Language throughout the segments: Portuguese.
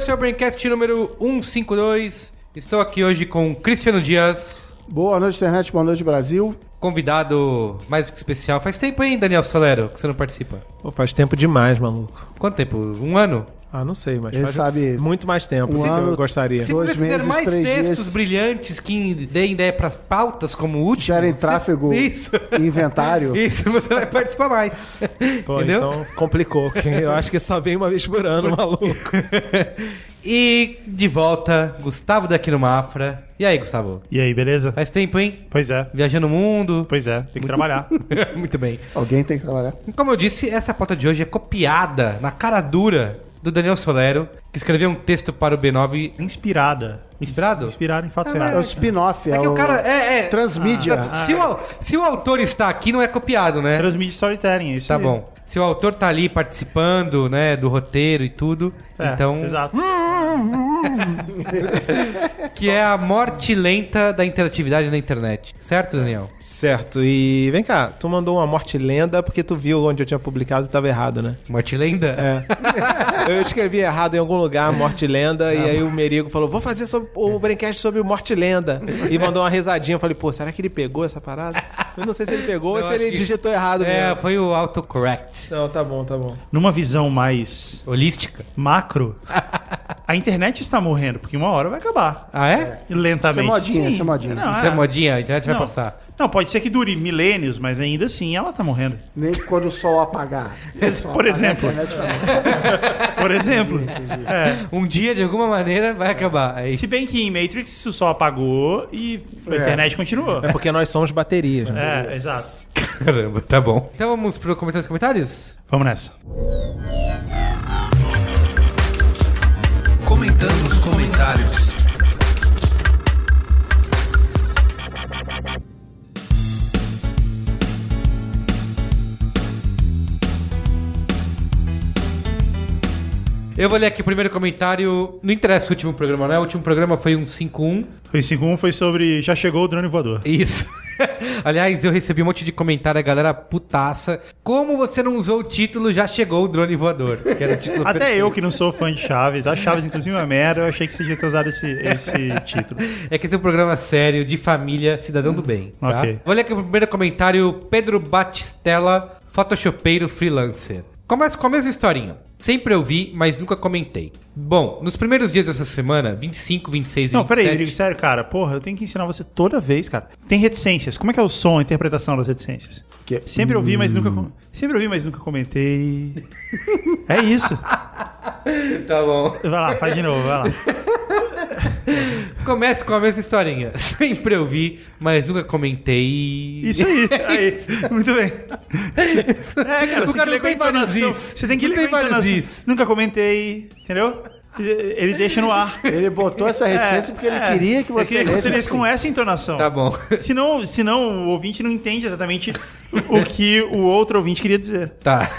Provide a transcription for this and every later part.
esse é o Braincast número 152. Estou aqui hoje com Cristiano Dias, Boa noite, internet. Boa noite, Brasil. convidado mais do que especial. Faz tempo, hein, Daniel Solero, que você não participa? Pô, faz tempo demais, maluco. Quanto tempo? Um ano? Ah, não sei, mas Ele faz sabe muito mais tempo um ano- eu gostaria. Se Dois você meses, mais três textos dias. brilhantes que deem ideia para pautas como último... Gerem você- tráfego Isso. e inventário. Isso, você vai participar mais. Pô, Entendeu? então complicou, eu acho que só vem uma vez por ano, maluco. E de volta, Gustavo daqui no Mafra. E aí, Gustavo? E aí, beleza? Faz tempo, hein? Pois é, Viajando o mundo. pois é, tem que trabalhar. Muito bem. Alguém tem que trabalhar. Como eu disse, essa pauta de hoje é copiada na cara dura do Daniel Solero, que escreveu um texto para o B9 Inspirada. inspirado. Inspirado em fatos É, É o reais. spin-off. É, É que o cara é, é Transmídia. Ah, se, o, au- se o autor está aqui, não é copiado, né? Transmite storytelling, é isso Tá aí. bom. Se o autor tá ali participando, né, do roteiro e tudo, É, então Exato. que é a morte lenta da interatividade na internet, certo, Daniel? Certo, e vem cá, tu mandou uma morte lenda porque tu viu onde eu tinha publicado e tava errado, né? Morte lenda? É. eu escrevi errado em algum lugar, morte lenda, e aí o Merigo falou, vou fazer sobre, o Braincast sobre morte lenda. E mandou uma risadinha, eu falei, pô, será que ele pegou essa parada? Eu não sei se ele pegou ou se ele que- digitou errado É, mesmo. foi o autocorrect. Não, tá bom, tá bom. Numa visão mais Holística. macro, a internet está morrendo, porque uma hora vai acabar. Ah, é? Lentamente. Isso é modinha, Sim. isso é modinha. Não, Isso é modinha, a internet vai Não. passar. Não, pode ser que dure milênios, mas ainda assim ela tá morrendo. Nem quando o sol apagar. O sol Por apagar, exemplo. a internet vai- Por exemplo. É. Um dia, de alguma maneira, vai acabar. É isso. Se bem que em Matrix o sol apagou e a É. internet continuou. É porque nós somos baterias, né? É, exato. Caramba, tá bom. Então vamos pro comentário dos comentários? Vamos nessa. Comentando os comentários. Eu vou ler aqui o primeiro comentário. Não interessa o último programa, né? O último programa foi um 5-1. Foi 5-1, foi sobre Já chegou o drone voador. Isso. Aliás, eu recebi um monte de comentário, a galera putaça. Como você não usou o título Já Chegou o Drone Voador? O Até eu que não sou fã de Chaves, a Chaves inclusive é uma merda, eu achei que você devia ter usado esse, esse título. É que esse é um programa sério, de família, cidadão do bem. Tá? Ok. Vou ler aqui o primeiro comentário. Pedro Batistella, photoshopeiro freelancer. Começa com a mesma historinha. Sempre ouvi, mas nunca comentei. Bom, nos primeiros dias dessa semana, 25, 26 e Não, 27... peraí, Rodrigo, sério, cara, porra, eu tenho que ensinar você toda vez, cara. Tem reticências. Como é que é o som, a interpretação das reticências? Que- Sempre ouvi, mas nunca com- sempre ouvi, mas nunca comentei. É isso. Tá bom. Vai lá, faz de novo, vai lá. Começa com a mesma historinha. Sempre ouvi, mas nunca comentei. Isso aí, aí. Muito bem. É, cara, O você cara tem que não ler com a tem vários entonação. is. Você tem que Não ler tem Nunca comentei, entendeu? Ele deixa no ar. Ele botou essa reticência porque ele É, queria que eu você queria que você lesse lesse com assim. essa entonação. Tá bom. Senão, senão o ouvinte não entende exatamente o que o outro ouvinte queria dizer. Tá.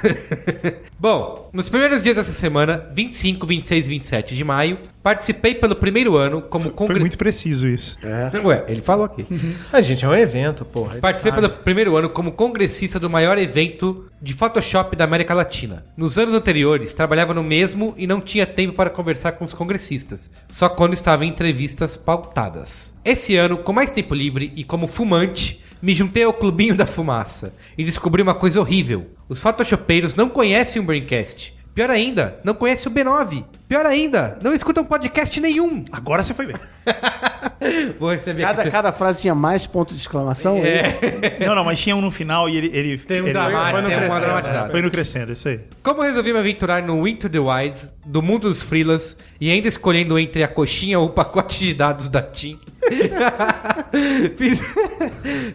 Bom, nos primeiros dias dessa semana, 25, 26 e 27 de maio, participei pelo primeiro ano como Foi congre... muito preciso isso. Ué, ele falou aqui. A gente é um evento, porra. Participei sabe. pelo primeiro ano como congressista do maior evento de Photoshop da América Latina. Nos anos anteriores, trabalhava no mesmo e não tinha tempo para conversar com os congressistas, só quando estava em entrevistas pautadas. Esse ano, com mais tempo livre e como fumante, me juntei ao clubinho da fumaça e descobri uma coisa horrível. Os photoshopeiros não conhecem o Braincast. Pior ainda, não conhecem o B9. Pior ainda, não escutam podcast nenhum. Agora você foi bem. Vou receber Cada, aqui. cada frase tinha mais ponto de exclamação? É. isso? Não, não, mas tinha um no final e ele. ele Tem um ele, dramático, foi no crescendo. dramatizada. é, foi no crescendo, isso aí. Como resolvi me aventurar no Into the Wild, do mundo dos freelas, e ainda escolhendo entre a coxinha ou o pacote de dados da TIM, fiz,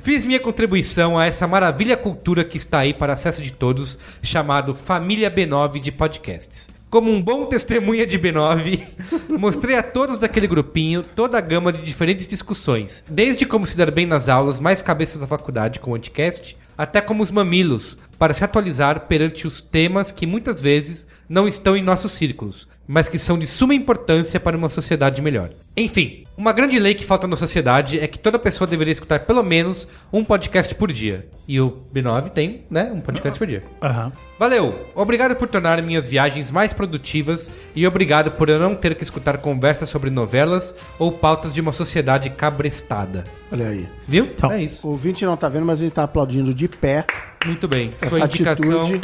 fiz minha contribuição a essa maravilha cultura que está aí para acesso de todos, chamado Família B9 de Podcasts. Como um bom testemunha de B9, mostrei a todos daquele grupinho toda a gama de diferentes discussões, desde como se dar bem nas aulas, mais cabeças da faculdade com o Anticast, até como os mamilos, para se atualizar perante os temas que muitas vezes não estão em nossos círculos, mas que são de suma importância para uma sociedade melhor. Enfim, uma grande lei que falta na sociedade é que toda pessoa deveria escutar pelo menos um podcast por dia. E o B9 tem, né, um podcast por dia. Aham. Valeu! Obrigado por tornar minhas viagens mais produtivas e obrigado por eu não ter que escutar conversas sobre novelas ou pautas de uma sociedade cabrestada. Olha aí. Viu? Então. é isso. O ouvinte não tá vendo, mas gente tá aplaudindo de pé Muito bem. essa Sua indicação. atitude.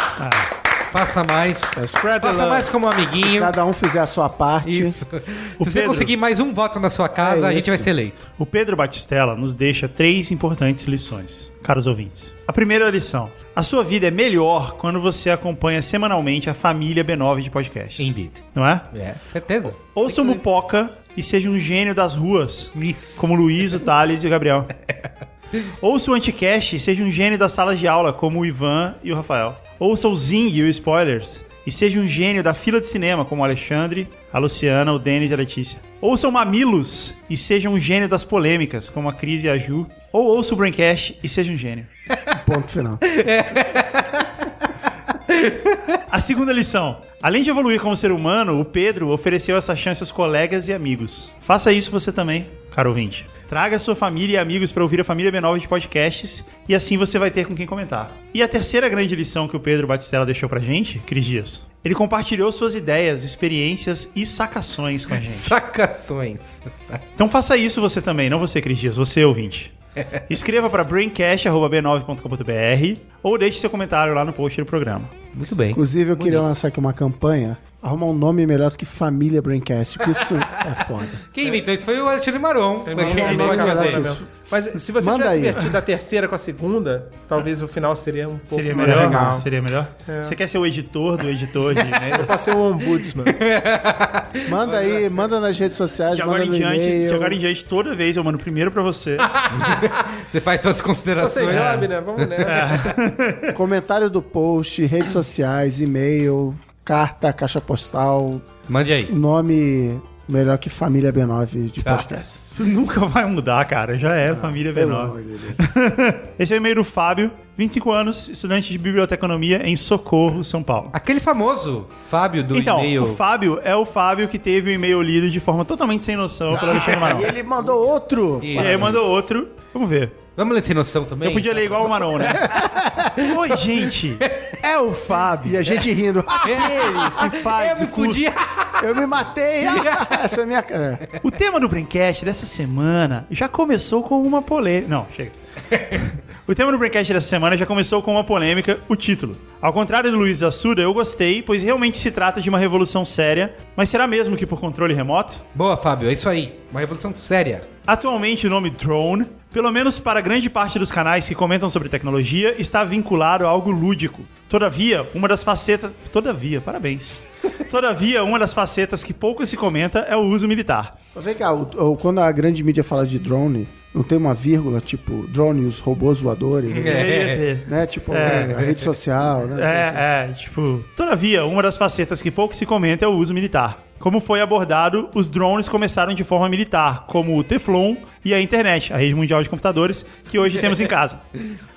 Faça mais. Spread the Faça mais como amiguinho. Cada um fizer a sua parte. Isso. Se você Pedro- conseguir mais um voto na sua casa, É a gente vai ser eleito. O Pedro Batistella nos deixa três importantes lições, caros ouvintes. A primeira lição: a sua vida é melhor quando você acompanha semanalmente a família B9 de podcasts. Indeed. Não é? É, certeza. Ouça o Mupoca e seja um gênio das ruas, Isso. como o Luiz, o Thales e o Gabriel. Ouça o Anticast e seja um gênio das salas de aula, como o Ivan e o Rafael. Ouça o Zing e o Spoilers e seja um gênio da fila de cinema, como o Alexandre, a Luciana, o Denis e a Letícia. Ouça o Mamilos e seja um gênio das polêmicas, como a Cris e a Ju. Ou ouça o Braincast e seja um gênio. Ponto final. A segunda lição. Além de evoluir como ser humano, o Pedro ofereceu essa chance aos colegas e amigos. Faça isso você também, caro ouvinte. Traga sua família e amigos para ouvir a família B9 de podcasts e assim você vai ter com quem comentar. E a terceira grande lição que o Pedro Batistella deixou pra gente, Cris Dias. Ele compartilhou suas ideias, experiências e sacações com a gente. Sacações. Então faça isso você também, não você, Cris Dias, você ouvinte. Escreva para braincast.b9.com.br ou deixe seu comentário lá no post do programa. Muito bem. Inclusive, eu queria lançar aqui uma campanha. Arrumar um nome melhor do que Família Braincast, porque isso é foda. Quem inventou isso foi o Alexandre Maron. Quem inventou Maron. isso. Mas se você Manda tivesse aí. invertido a terceira com a segunda, talvez o final seria um pouco Seria melhor? legal. Seria melhor? Você quer ser o editor do editor de e-mail? Ser o ombudsman. Manda aí, manda nas redes sociais, De manda agora, no diante, e-mail. de agora em diante, toda vez eu mando primeiro pra você. Você faz suas Você considerações. sabe, né? Vamos nessa. Comentário do post, redes sociais, e-mail, carta, caixa postal, Mande aí. nome melhor que Família B9 de Tá. podcast. Nunca vai mudar, cara. Já é família Pelo B9. amor de Deus. Esse é o e-mail do Fábio, 25 anos, estudante de biblioteconomia em Socorro, São Paulo. Aquele famoso Fábio do então, e-mail. o Fábio é o Fábio que teve o e-mail lido de forma totalmente sem noção pelo Alexandre. E ele mandou outro. E aí mandou outro. Vamos ver. Vamos ler sem noção também? Eu podia ler igual o Maron, né? Oi, gente. É o Fábio. E a gente rindo. Ele que faz Eu o me curso podia. Eu me matei. Essa é a minha cara. O tema do Braincast dessa semana já começou com uma polêmica. Não, chega. O tema do Braincast dessa semana já começou com uma polêmica, o título. Ao contrário do Luiz Assuda, eu gostei, pois realmente se trata de uma revolução séria, mas será mesmo que por controle remoto? Boa, Fábio. É isso aí. Uma revolução séria. Atualmente o nome drone, pelo menos para grande parte dos canais que comentam sobre tecnologia, está vinculado a algo lúdico. Todavia, uma das facetas. Todavia, parabéns. Todavia, uma das facetas que pouco se comenta é o uso militar. Vem cá, o- o- quando a grande mídia fala de drone, não tem uma vírgula, tipo, drone os robôs voadores, Deveria ter. né? Tipo, É. a rede social, né? É, é, tipo. Todavia, uma das facetas que pouco se comenta é o uso militar. Como foi abordado, os drones começaram de forma militar, como o Teflon e a internet, a rede mundial de computadores, que hoje temos em casa.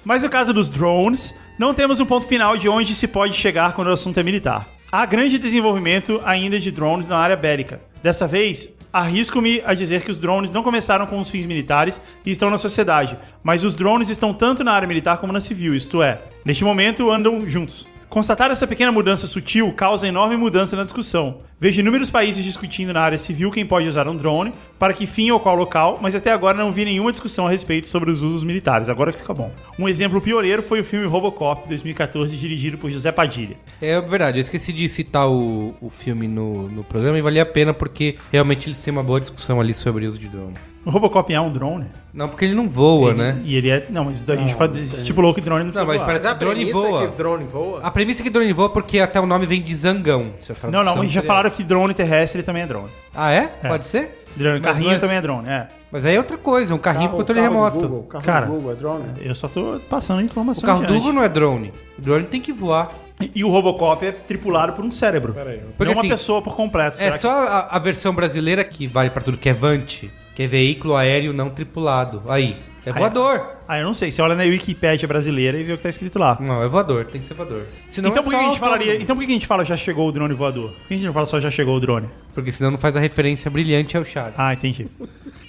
Mas no caso dos drones, não temos um ponto final de onde se pode chegar quando o assunto é militar. Há grande desenvolvimento ainda de drones na área bélica. Dessa vez, arrisco-me a dizer que os drones não começaram com os fins militares e estão na sociedade, mas os drones estão tanto na área militar como na civil, isto é, neste momento andam juntos. Constatar essa pequena mudança sutil causa enorme mudança na discussão. Vejo inúmeros países discutindo na área civil quem pode usar um drone, para que fim ou qual local, mas até agora não vi nenhuma discussão a respeito sobre os usos militares. Agora que fica bom. Um exemplo pioneiro foi o filme Robocop 2014, dirigido por José Padilha. É verdade, eu esqueci de citar o, o filme no, no programa e valia a pena porque realmente eles têm uma boa discussão ali sobre o uso de drones. O Robocop é um drone? Não, porque ele não voa, né? E ele é. Não, mas a gente fala- estipulou que drone não precisa Não, mas voar. parece Mas que drone premissa voa. é que drone voa. A premissa é que drone voa porque até o nome vem de zangão. se a Não, não, mas já falaram que drone terrestre também é drone. Ah, é? Pode ser? Drone, Mas carrinho é- também é drone, é. Mas aí é outra coisa, é um carrinho com controle carro remoto. Google, carro Cara, do Google é drone? Eu só tô passando O informação carro do. Google não é drone. O drone tem que voar. E o Robocop é tripulado por um cérebro. Porque não uma assim, pessoa por completo. É Será só a, a versão brasileira que vale pra tudo, que é Vante, que é veículo aéreo não tripulado. Aí, é voador. Ah, eu não sei. Você olha na Wikipédia brasileira e vê o que tá escrito lá. Não, é voador, tem que ser voador. Senão então é por que a gente falaria. Então por que a gente fala já chegou o drone voador? Por que a gente não fala só já chegou o drone? Porque senão não faz a referência brilhante ao Chaves. Ah, entendi.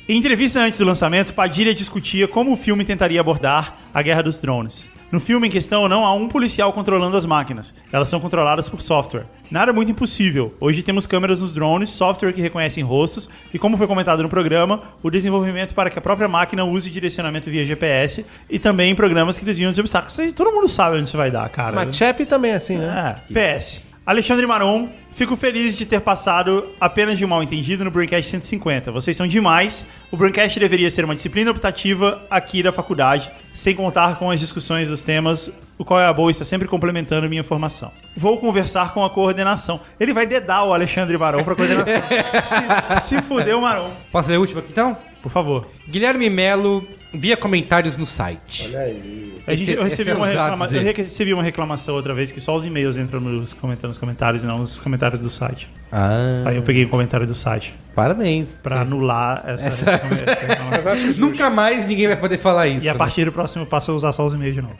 Em entrevista antes do lançamento, Padilha discutia como o filme tentaria abordar a guerra dos drones. No filme em questão, não há um policial controlando as máquinas. Elas são controladas por software. Nada muito impossível. Hoje temos câmeras nos drones, software que reconhecem rostos e, como foi comentado no programa, o desenvolvimento para que a própria máquina use direcionamento via GPS e também programas que desviam os obstáculos. Todo mundo sabe onde isso vai dar, cara. Mas Chap também é assim, né? É. PS. Alexandre Maron, fico feliz de ter passado apenas de um mal entendido no Braincast 150. Vocês são demais. O Braincast deveria ser uma disciplina optativa aqui da faculdade, sem contar com as discussões dos temas, o qual é a boa está sempre complementando minha formação. Vou conversar com a coordenação. Ele vai dedar o Alexandre Maron pra coordenação. se, se fuder o Maron. Posso ler a última aqui então? Por favor. Guilherme Melo via comentários no site. Olha aí. A gente- Esse- eu, recebi é uma reclama- eu recebi uma reclamação outra vez que só os e-mails entram nos, comentando nos comentários e não os comentários do site. Ah, Aí eu peguei o comentário do site. parabéns. Pra anular essa, essa reclamação. Nunca mais ninguém vai poder falar isso. E a né? partir do próximo passo eu usar só os e-mails de novo.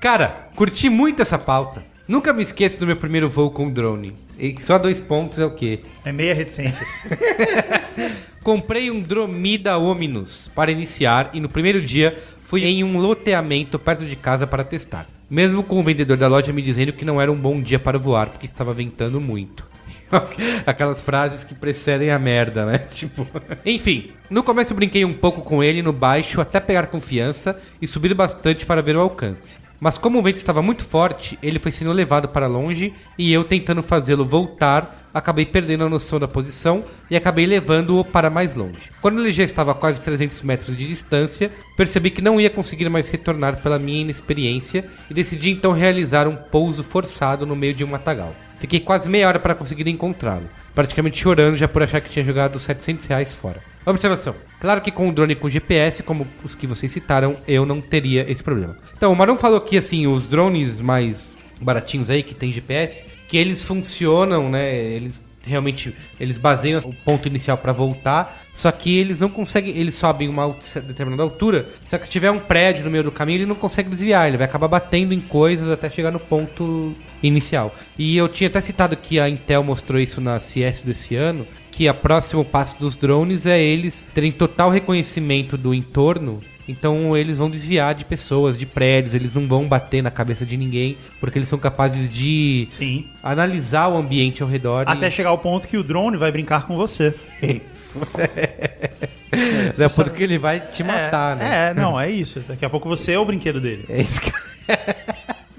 Cara, curti muito essa pauta. Nunca me esqueço do meu primeiro voo com drone. E só dois pontos é o quê? É meia reticências. Comprei um Dromida Ominus para iniciar e no primeiro dia fui em um loteamento perto de casa para testar. Mesmo com o vendedor da loja me dizendo que não era um bom dia para voar porque estava ventando muito. Aquelas frases que precedem a merda, né? Tipo. Enfim, no começo brinquei um pouco com ele no baixo até pegar confiança e subir bastante para ver o alcance. Mas como o vento estava muito forte, ele foi sendo levado para longe e eu tentando fazê-lo voltar, acabei perdendo a noção da posição e acabei levando-o para mais longe. Quando ele já estava a quase 300 metros de distância, percebi que não ia conseguir mais retornar pela minha inexperiência e decidi então realizar um pouso forçado no meio de um matagal. Fiquei quase meia hora para conseguir encontrá-lo, praticamente chorando já por achar que tinha jogado 700 reais fora. Observação. Claro que com o drone com GPS, como os que vocês citaram, eu não teria esse problema. Então, o Marão falou que, assim, os drones mais baratinhos aí, que tem GPS, que eles funcionam, né? Eles realmente, eles baseiam o ponto inicial para voltar, só que eles não conseguem, eles sobem uma determinada altura, só que se tiver um prédio no meio do caminho, ele não consegue desviar, ele vai acabar batendo em coisas até chegar no ponto inicial. E eu tinha até citado que a Intel mostrou isso na CS desse ano, que a próximo passo dos drones é eles terem total reconhecimento do entorno. Então eles vão desviar de pessoas, de prédios, eles não vão bater na cabeça de ninguém, porque eles são capazes de Sim. analisar o ambiente ao redor. Até chegar ao ponto que o drone vai brincar com você. Isso. é porque ele vai te matar, é, né? É, não, é isso. Daqui a pouco você é o brinquedo dele. É Sky...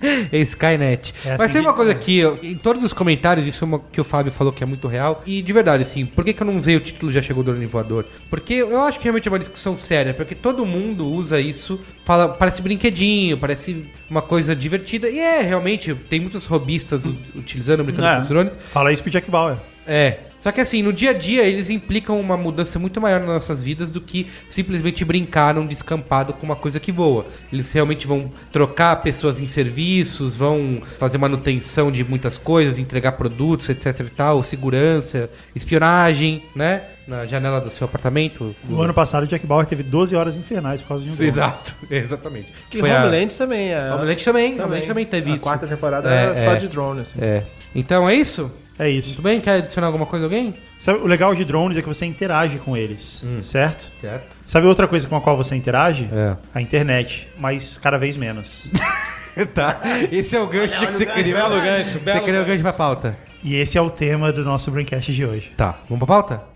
é Skynet. É assim Mas tem que- uma coisa aqui, ó, em todos os comentários, isso é uma que o Fábio falou que é muito real. E de verdade, assim, por que, que eu não usei o título Já Chegou o Drone Voador? Porque eu acho que realmente é uma discussão séria, porque todo mundo usa isso, fala, parece brinquedinho, parece uma coisa divertida. E é, realmente, tem muitos robistas utilizando, brincando É. com os drones. Fala isso pro Jack Bauer. É. Só que assim, no dia a dia eles implicam uma mudança muito maior nas nossas vidas do que simplesmente brincar num descampado com uma coisa que voa. Eles realmente vão trocar pessoas em serviços, vão fazer manutenção de muitas coisas, entregar produtos, etc e tal, segurança, espionagem, né? Na janela do seu apartamento. No ano passado, o Jack Bauer teve 12 horas infernais por causa de um drone. Exato, exatamente. E Foi a- Homeland também é. Homeland também, Homeland também teve A isso. quarta temporada É, é, só de drone, assim. É. Então é isso? É isso. Muito bem? Quer adicionar alguma coisa alguém? Sabe, o legal de drones é que você interage com eles, certo? Certo. Sabe outra coisa com a qual você interage? É. A internet, mas cada vez menos. Tá. Esse é o gancho que você criou. Belo gancho, Você criou o gancho pra pauta. e esse é o tema do nosso Braincast de hoje. Tá, vamos pra pauta?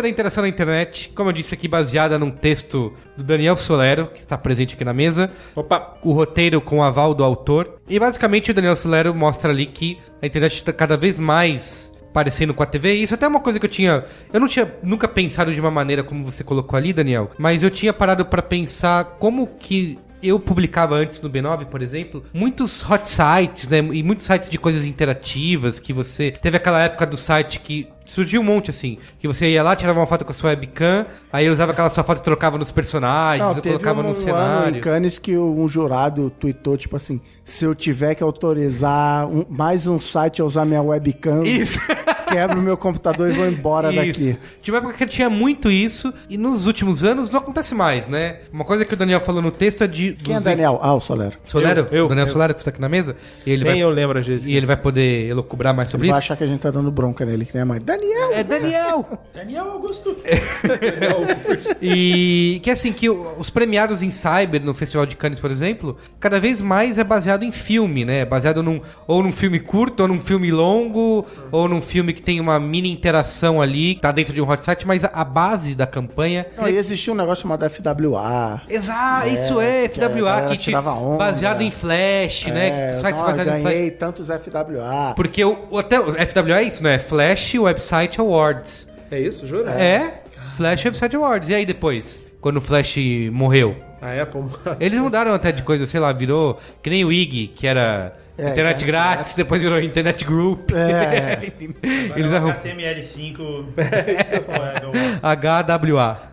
É da Interação na Internet, como eu disse aqui, baseada num texto do Daniel Solero, que está presente aqui na mesa. Opa! O roteiro com o aval do autor. E basicamente o Daniel Solero mostra ali que a internet está cada vez mais parecendo com a TV. Isso até é uma coisa que eu tinha. Eu não tinha nunca pensado de uma maneira como você colocou ali, Daniel. Mas eu tinha parado pra pensar como que. Eu publicava antes no B9, por exemplo, muitos hot sites, né? E muitos sites de coisas interativas que você. Teve aquela época do site que surgiu um monte assim. Que você ia lá, tirava uma foto com a sua webcam, aí usava aquela sua foto e trocava nos personagens, Não, colocava um, no ano em cenário. Cannes que um jurado tweetou, tipo assim, se eu tiver que autorizar um- mais um site a usar minha webcam, Isso. quebro meu computador e vou embora Isso. daqui. Tinha uma época que tinha muito isso, e nos últimos anos não acontece mais, né? Uma coisa que o Daniel falou no texto é de. Quem é dos Daniel? Ah, o Solero. Solero? Eu, eu, Daniel eu. Solero, que está aqui na mesa. E ele, Nem vai, eu lembro às vezes. e ele vai poder elocubrar mais Ele sobre vai isso. achar que a gente tá dando bronca nele, que nem a mãe. Daniel! É Daniel! Daniel Augusto. e que assim, que o- os premiados em Cyber no Festival de Cannes, por exemplo, cada vez mais é baseado em filme, né? Baseado num, ou num filme curto, ou num filme longo, ou num filme que tem uma mini interação ali, que tá dentro de um hot site, mas a, base da campanha Não, e existia um negócio chamado FWA. Exato, É, isso é, que a FWA, que, te, tirava onda. baseado em Flash, né? É, que sites não, eu baseados em Flash. ganhei tantos FWA. Porque o, até o FWA é isso, né? Flash Website Awards. É isso, jura? É, Flash Website Awards. E aí depois, quando o Flash morreu? A Apple. Eles mudaram até de coisa, sei lá, virou que nem o IG, que era É, internet grátis, depois virou internet group. É. Eles arrumam. HTML5. Web, HWA.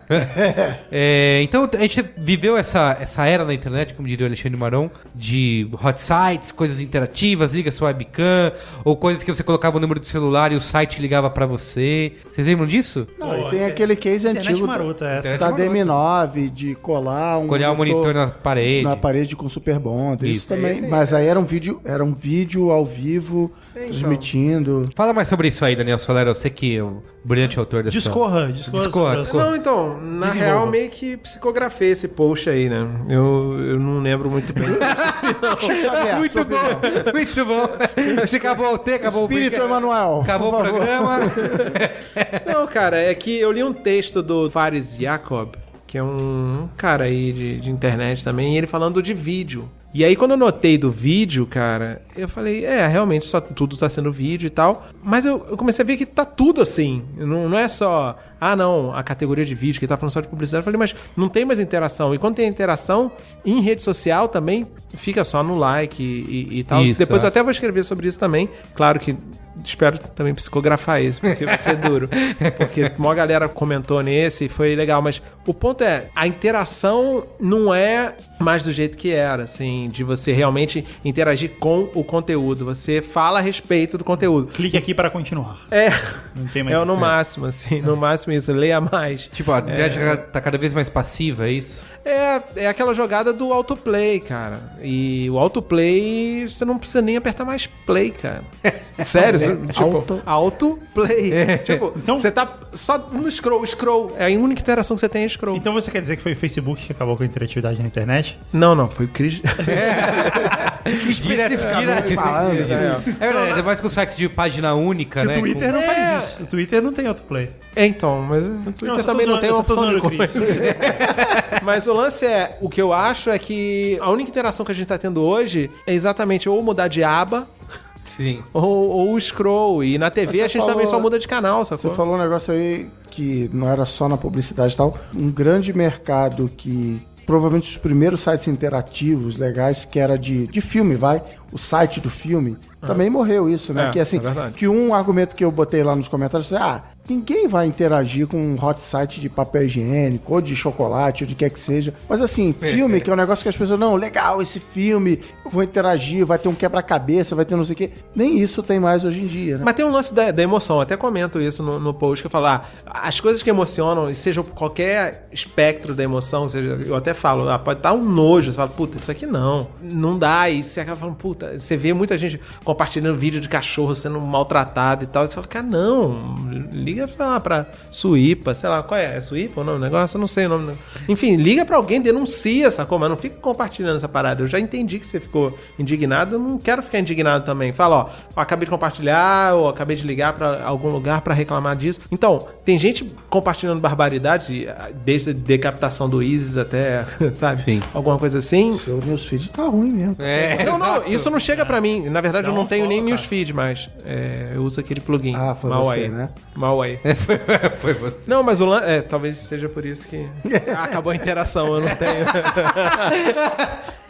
É, então a gente viveu essa, essa era na internet, como diria o Alexandre Maron, de hot sites, coisas interativas, liga sua webcam, ou coisas que você colocava o número do celular e o site ligava pra você. Vocês lembram disso? Não, Pô, e tem é- aquele case Internet antigo marota essa. da, da DM9, de colar um Colhar o monitor na parede. na parede com super bonder. Isso, Isso. também. Mas aí era um vídeo, era um vídeo ao vivo, transmitindo. Fala mais sobre isso aí, Daniel Solera. Eu sei que é o brilhante autor dessa... Discorra, discorra. Discorra, discorra. Não, então, na Desenvolva. real, meio que psicografei esse post aí, né? Eu, eu não lembro muito bem. Chico Xavier, Muito bom, muito bom. Você acabou o T, acabou Espírito o Emanuel. Acabou por o programa. não, cara, é que eu li um texto do Faris Jacob, que é um cara aí de, de internet também, e ele falando de vídeo. E aí, quando eu notei do vídeo, cara, eu falei, é, realmente só tudo tá sendo vídeo e tal. Mas eu, eu comecei a ver que tá tudo assim. Não, não é só, ah, não, a categoria de vídeo, que tá falando só de publicidade. Eu falei, mas não tem mais interação. E quando tem interação, em rede social também fica só no like e, e- e tal. Isso, Depois é. eu até vou escrever sobre isso também. Claro que espero também psicografar isso, porque vai ser duro. Porque uma galera comentou nesse e foi legal. Mas o ponto é, a interação não é mais do jeito que era, assim, de você realmente interagir com o conteúdo. Você fala a respeito do conteúdo. Clique aqui para continuar. É, Não tem mais é o no fazer. máximo, assim, no máximo isso, leia mais. Tipo, a internet tá cada vez mais passiva, é isso? É, é aquela jogada do autoplay, cara. E o autoplay, você não precisa nem apertar mais play, cara. Sério, você- tipo, Auto- autoplay. Tipo, Então- você tá só no scroll, scroll. É a única interação que você tem é scroll. Então você quer dizer que foi o Facebook que acabou com a interatividade na internet? Não, não, foi o Chris. Especificamente falando. É verdade, ainda mais com sites de página única, né? o Twitter com- não É. faz isso. O Twitter não tem autoplay. É, então, mas o Não, Twitter tô também não zoando, tem uma opção de coisa. Mas o lance é, o que eu acho é que a única interação que a gente tá tendo hoje é exatamente ou mudar de aba Sim. ou, ou o scroll. E na TV Você a gente falou- também só muda de canal, Você sacou? falou um negócio aí que não era só na publicidade e tal. Um grande mercado que provavelmente os primeiros sites interativos legais, que era de, de filme, vai, o site do filme, também morreu isso, né? É, que assim, é que um argumento que eu botei lá nos comentários é, ah, ninguém vai interagir com um hot site de papel higiênico, ou de chocolate, ou de quer que seja. Mas assim, filme, que é um negócio que as pessoas, não, legal, esse filme, eu vou interagir, vai ter um quebra-cabeça, vai ter não sei o quê. Nem isso tem mais hoje em dia, né? Mas tem um lance da, da emoção, eu até comento isso no, no post, que eu falo, ah, as coisas que emocionam, e seja qualquer espectro da emoção, seja, eu até falo, ah, pode estar um nojo, você fala, puta, isso aqui não, não dá, e você acaba falando, puta, você vê muita gente compartilhando vídeo de cachorro sendo maltratado e tal. E você fala, cara, não, liga sei lá pra Suípa, sei lá, qual é? É Suípa o nome do negócio? Eu não sei o nome. Enfim, liga pra alguém, denuncia, sacou? Mas não fica compartilhando essa parada. Eu já entendi que você ficou indignado, eu não quero ficar indignado também. Fala, ó, acabei de compartilhar, ou acabei de ligar pra algum lugar pra reclamar disso. Então, tem gente compartilhando barbaridades, ah, desde a decapitação do ISIS até, sabe? Sim. Alguma coisa assim. Seu newsfeed tá ruim mesmo. É, Não, não, isso não chega pra mim. Na verdade, eu não Não tenho nem fala, newsfeed mais. É, eu uso aquele plugin. Ah, foi você, né? Huawei. foi, foi você. Não, mas o lan... É, talvez seja por isso que acabou a interação, eu não tenho.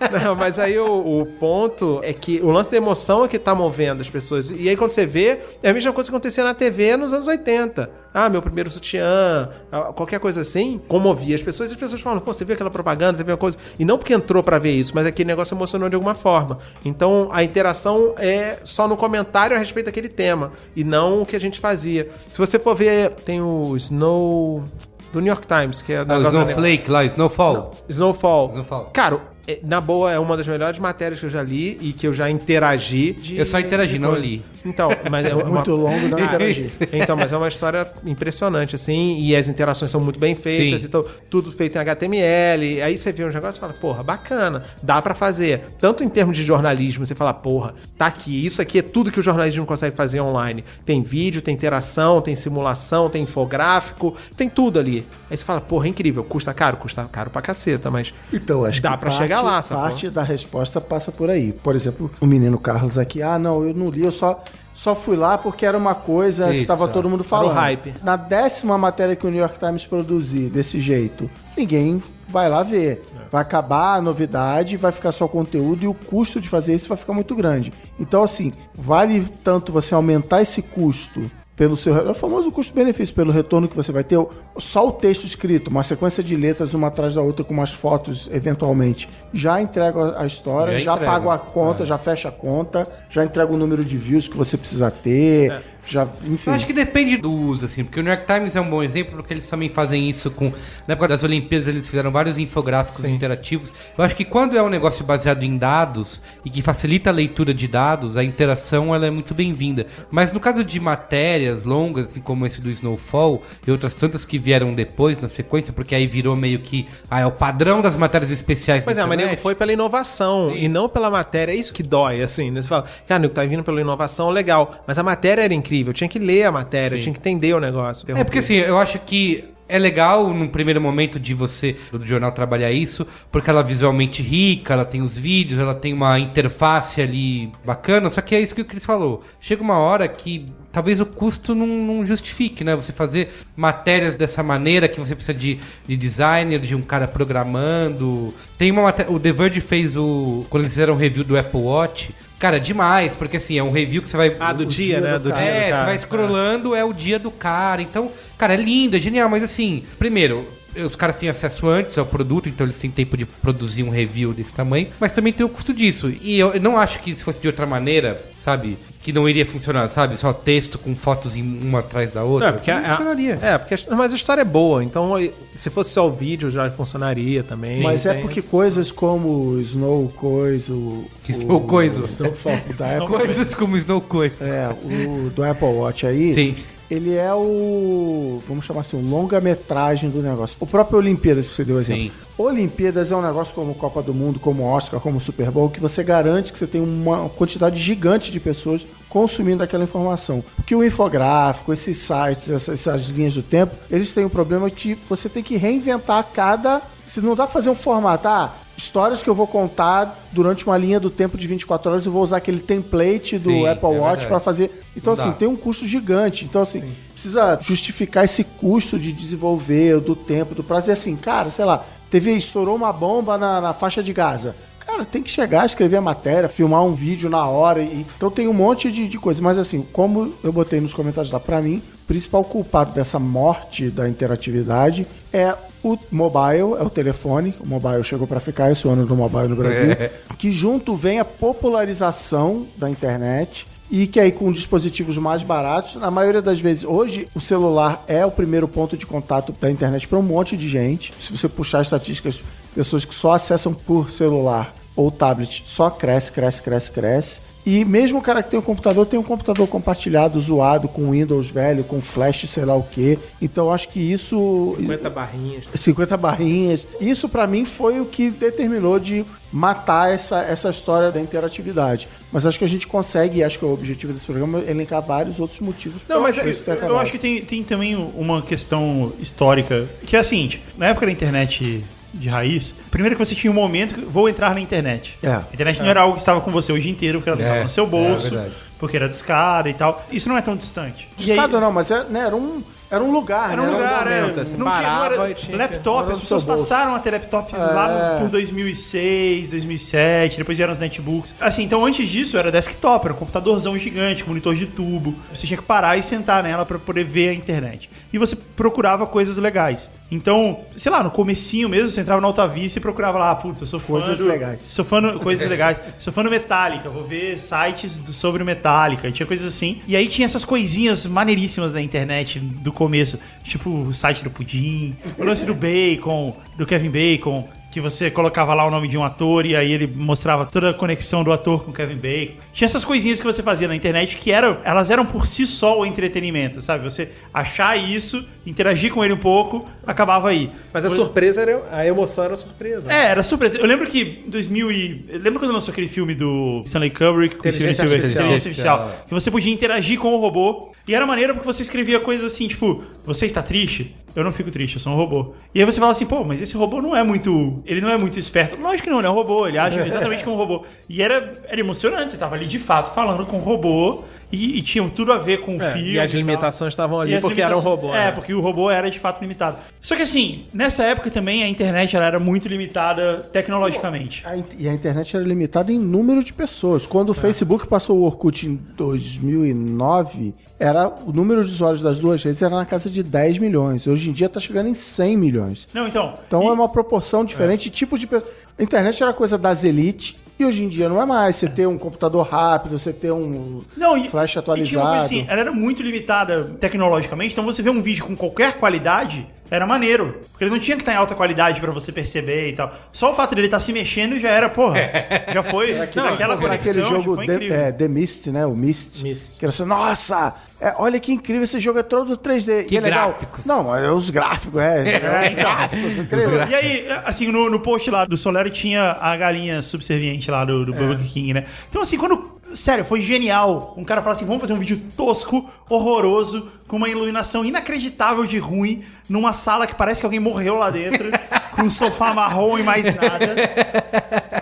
não, mas aí o, o ponto é que o lance da emoção é que tá movendo as pessoas. E aí quando você vê, é a mesma coisa que acontecia na TV nos anos 80. Ah, meu primeiro sutiã, qualquer coisa assim, comovia as pessoas e as pessoas falam, pô, você viu aquela propaganda, você viu uma coisa. E não porque entrou pra ver isso, mas aquele negócio emocionou de alguma forma. Então a interação é só no comentário a respeito daquele tema e não o que a gente fazia. Se você for ver, tem o Snow do New York Times, que é da Ah, Snowflake lá, Snowfall. Snowfall. Snowfall. Cara, é- na boa, é uma das melhores matérias que eu já li e que eu já interagi. de- Eu só interagi, de não li. Então, mas é uma, Muito longo, não interagir. então, mas é uma história impressionante, assim, e as interações são muito bem feitas, Sim. então, tudo feito em HTML. Aí você vê uns negócios e fala, porra, bacana, dá pra fazer. Tanto em termos de jornalismo, você fala, porra, tá aqui, isso aqui é tudo que o jornalismo consegue fazer online. Tem vídeo, tem interação, tem simulação, tem infográfico, tem tudo ali. Aí você fala, porra, é incrível, custa caro, custa caro pra caceta, mas Então, acho dá que pra parte, chegar lá, sacou? parte da resposta passa por aí. Por exemplo, o menino Carlos aqui, ah, não, eu não li, eu só, só fui lá porque era uma coisa que Isso, tava é. todo mundo falando. hype. Na décima matéria que o New York Times produzir desse jeito, ninguém vai lá ver. Vai acabar a novidade, vai ficar só o conteúdo e o custo de fazer isso vai ficar muito grande. Então, assim, vale tanto você aumentar esse custo pelo seu. É o famoso custo-benefício, pelo retorno que você vai ter. Só o texto escrito, uma sequência de letras uma atrás da outra com umas fotos, eventualmente, já entrega a história, Já já, paga a conta, já fecha a conta, já entrega o número de views que você precisa ter, já. Enfim. Eu acho que depende do uso, assim, porque o New York Times é um bom exemplo, porque eles também fazem isso com. Na época das Olimpíadas, eles fizeram vários infográficos interativos. Eu acho que quando é um negócio baseado em dados e que facilita a leitura de dados, a interação ela é muito bem-vinda. Mas no caso de matérias longas, assim como esse do Snowfall e outras tantas que vieram depois na sequência, porque aí virou meio que. Ah, é o padrão das matérias especiais Pois é, mas nego foi pela inovação e não pela matéria. É isso que dói, assim, né? Você fala, cara, nego tá vindo pela inovação, legal. Mas a matéria era incrível, eu tinha que ler a matéria, eu tinha que entender o negócio. É porque assim, eu acho que é legal num primeiro momento de você, do jornal, trabalhar isso, porque ela é visualmente rica, ela tem os vídeos, ela tem uma interface ali bacana, só que é isso que o Chris falou. Chega uma hora que talvez o custo não, não justifique, né? Você fazer matérias dessa maneira que você precisa de, de designer, de um cara programando. Tem uma matéria. O The Verge fez o. Quando eles fizeram o review do Apple Watch. Cara, demais, porque assim, é um review que você vai. Ah, do dia, dia né? do Do cara. dia do É, você cara. vai scrollando, é o dia do cara. Então, cara, é lindo, é genial, mas assim, primeiro, os caras têm acesso antes ao produto, então eles têm tempo de produzir um review desse tamanho, mas também tem o custo disso. E eu não acho que se fosse de outra maneira, sabe, que não iria funcionar, sabe? Só texto com fotos em uma atrás da outra. É, porque não a- funcionaria. É, porque a- mas a história é boa, então se fosse só o vídeo já funcionaria também. Mas é Tem- porque coisas como o Snow Coisa, o. Snow o- Coisa. o Snowfall da Apple, Coisas como Snow Coisa. é, o do Apple Watch aí. Sim. Ele é o. Vamos chamar assim, um longa-metragem do negócio. O próprio Olimpíadas, que você deu Sim. exemplo. Olimpíadas é um negócio como Copa do Mundo, como Oscar, como Super Bowl, que você garante que você tem uma quantidade gigante de pessoas consumindo aquela informação. Porque o infográfico, esses sites, essas, essas linhas do tempo, eles têm um problema que você tem que reinventar cada. Se não dá pra fazer um formato, ah, histórias que eu vou contar durante uma linha do tempo de 24 horas, eu vou usar aquele template do Sim, Apple é Watch pra fazer. Então, Não assim, dá. tem um custo gigante. Então, assim, precisa justificar esse custo de desenvolver, do tempo, do prazo. E assim, cara, sei lá, teve, estourou uma bomba na, na faixa de Gaza. Cara, tem que chegar, escrever a matéria, filmar um vídeo na hora. E, então tem um monte de, de coisa. Mas assim, como eu botei nos comentários lá, pra mim, o principal culpado dessa morte da interatividade é o mobile, é o telefone. O mobile chegou pra ficar esse ano do mobile no Brasil. Que junto vem a popularização da internet e que aí com dispositivos mais baratos, na maioria das vezes, hoje o celular é o primeiro ponto de contato da internet para um monte de gente. Se você puxar estatísticas, pessoas que só acessam por celular ou tablet só cresce, cresce, cresce, cresce. E mesmo o cara que tem um computador, tem um computador compartilhado, zoado, com Windows velho, com Flash, sei lá o quê. Então eu acho que isso. 50 barrinhas. 50 barrinhas. Isso pra mim foi o que determinou de matar essa, essa história da interatividade. Mas acho que a gente consegue, acho que é o objetivo desse programa, elencar vários outros motivos. Não, mas eu- isso Eu acabado. acho que tem, tem também uma questão histórica, que é a seguinte, na época da internet de raiz, primeiro que você tinha um momento que vou entrar na internet. É. A internet não era algo que estava com você o dia inteiro, porque ela É, estava no seu bolso, é verdade. porque era discada e tal. Isso não é tão distante. E aí- não, mas era, né, era, um, era um lugar, Era né? um lugar, momento, é. assim. Não tinha, não parava era e tinha laptop, Era as pessoas bolso. passaram a ter laptop lá no- por 2006, 2007, depois vieram os netbooks. Assim, então antes disso era desktop, era um computadorzão gigante, com monitor de tubo. Você tinha que parar e sentar nela para poder ver a internet. E você procurava coisas legais. Então, sei lá, no comecinho mesmo, você entrava na Alta Vista e procurava lá, putz, eu sou fã Coisas do- legais. Sou fã do- coisas legais. Sou fã do Metallica, vou ver sites do- sobre o Metallica, tinha coisas assim. E aí tinha essas coisinhas maneiríssimas da internet do começo, tipo o site do Pudim, o lance do Bacon, do Kevin Bacon, que você colocava lá o nome de um ator e aí ele mostrava toda a conexão do ator com o Kevin Bacon. Tinha essas coisinhas que você fazia na internet que eram, elas eram por si só o entretenimento, sabe? Você achar isso, interagir com ele um pouco, acabava aí. Mas a surpresa era. A emoção era surpresa. É, era surpresa. Eu lembro que em 2000 e... Lembro quando lançou aquele filme do Stanley Kubrick com Steven Spielberg. Inteligência Artificial, que você podia interagir com o robô. E era maneiro porque você escrevia coisas assim, tipo, você está triste? Eu não fico triste, eu sou um robô. E aí você fala assim, pô, mas esse robô não é muito... Ele não é muito esperto. Lógico que não, ele é um robô, ele age exatamente como um robô. E era, era emocionante, você tava ali de fato falando com o robô e, e tinha tudo a ver com o É, filme. e as limitações estavam ali porque era um robô. É, né? porque o robô era de fato limitado. Só que assim, nessa época também a internet ela era muito limitada tecnologicamente. A e a internet era limitada em número de pessoas. Quando o Facebook passou o Orkut em 2009, era, o número de usuários das duas redes era na casa de 10 milhões. Hoje em dia está chegando em 100 milhões. Não, então. Então e- é uma proporção diferente, tipos de pessoas. A internet era coisa das elites e hoje em dia não é mais. Você ter um computador rápido, você ter um Não, e, flash e tinha uma coisa atualizado. assim, ela era muito limitada tecnologicamente, então você vê um vídeo com qualquer qualidade, era maneiro. Porque ele não tinha que estar em alta qualidade pra você perceber e tal. Só o fato dele estar se mexendo já era, porra, já foi. aquela Era conexão aquele jogo foi The, incrível. é, The Mist, né? O Mist. Mist. Que era assim, nossa, é, olha que incrível esse jogo é todo 3D. Que e é legal. Não, é os gráficos, é. é os gráficos, incrível. E aí, assim, no, no post lá do Solero tinha a galinha subserviente lá do, do Burger King, né? Então, assim, quando. Sério, foi genial. Um cara fala assim: vamos fazer um vídeo tosco, horroroso, com uma iluminação inacreditável de ruim, numa sala que parece que alguém morreu lá dentro, com um sofá marrom e mais nada.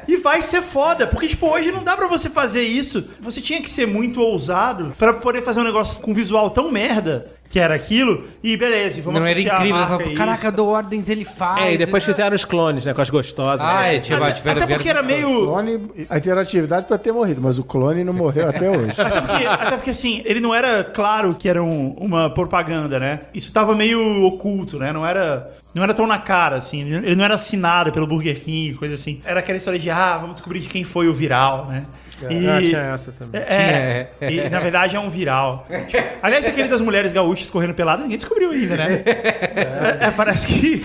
E vai ser foda, porque, tipo, hoje não dá pra você fazer isso. Você tinha que ser muito ousado pra poder fazer um negócio com visual tão merda que era aquilo, e beleza, e vamos Não era incrível. a falava, isso, Caraca, eu dou ordens, ele faz. É, e depois fizeram os clones, né? Com as gostosas. Ah, né? é, tinha, Até, tiveram, até porque era O meio. clone, a interatividade pode ter morrido, mas o clone não morreu até hoje. Até porque, até porque, assim, ele não era claro que era um- uma propaganda, né? Isso tava meio oculto, né? Não era, não era tão na cara, assim. Ele não era assinado pelo Burger King, coisa assim. Era aquela história de, ah, vamos descobrir de quem foi o viral, né? E, tinha essa também. é, e na verdade é um viral. Tipo, aliás, aquele das mulheres gaúchas correndo pelada, ninguém descobriu ainda, né? É, é, parece que.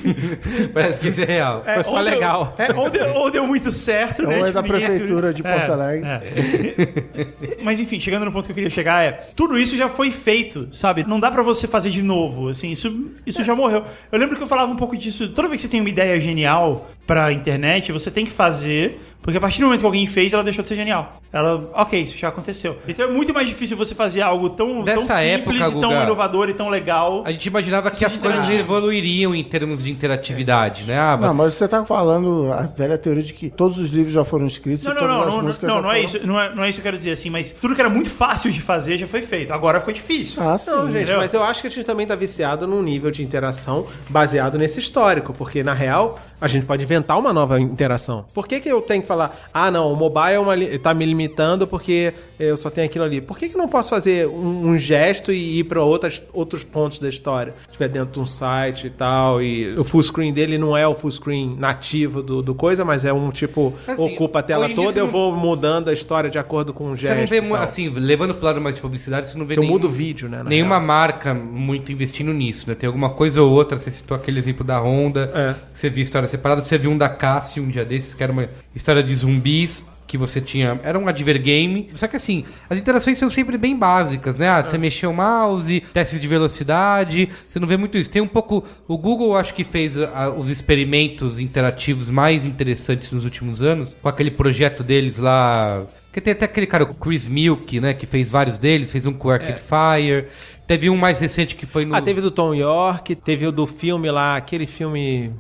Parece que isso é real. é, Foi só ou deu- legal. é, ou, deu, ou deu muito certo, Ou né? é da ninguém prefeitura de. Porto Alegre. é. Mas enfim, chegando no ponto que eu queria chegar é, tudo isso já foi feito, sabe? Não dá pra você fazer de novo, assim, isso, isso já morreu. Eu lembro que eu falava um pouco disso, toda vez que você tem uma ideia genial pra internet, você tem que fazer, porque a partir do momento que alguém fez, ela deixou de ser genial. Ela, ok, isso já aconteceu. Então é muito mais difícil você fazer algo tão, tão Dessa simples época, e tão Guga, inovador e tão legal. A gente imaginava que as coisas evoluiriam em termos de interatividade, né? Ah, Não, mas você tá falando a velha teoria de que todos os livros já foram escritos Não, e não, todas não, as não, músicas não, já não é foram... isso, não é, não é isso que eu quero dizer assim, mas tudo que era muito fácil de fazer já foi feito. Agora ficou difícil. Ah, sim. Não, gente, Entendeu? mas eu acho que a gente também tá viciado num nível de interação baseado nesse histórico, porque na real a gente pode inventar uma nova interação. Por que, que eu tenho que falar, ah, não, o mobile é uma li- tá me limitando porque eu só tenho aquilo ali? Por que, que eu não posso fazer um, um gesto e ir para outras outros pontos da história? Se estiver dentro de um site e tal, e o full screen dele não é o full screen nativo do, do coisa, mas é um tipo, Assim, ocupa a tela toda, eu não- vou mudando a história de acordo com o gesto. Você não vê, assim, levando pro lado mais de publicidade, você não vê Então nenhum- muda o vídeo, né, nenhuma real. marca muito investindo nisso, né? Tem alguma coisa ou outra, você citou aquele exemplo da Honda, É. que você viu história separada, você viu um da Casio um dia desses, que era uma história de zumbis, que você tinha. Era um advergame. Só que assim, as interações são sempre bem básicas, né? Ah, você mexeu o mouse, testes de velocidade. Você não vê muito isso. Tem um pouco. O Google acho que fez ah, os experimentos interativos mais interessantes nos últimos anos, com aquele projeto deles lá. Que tem até aquele cara, o Chris Milk, né? Que fez vários deles, fez um com Arcade Fire. Teve um mais recente que foi no. Ah, teve do Tom York, teve o do filme lá, aquele filme.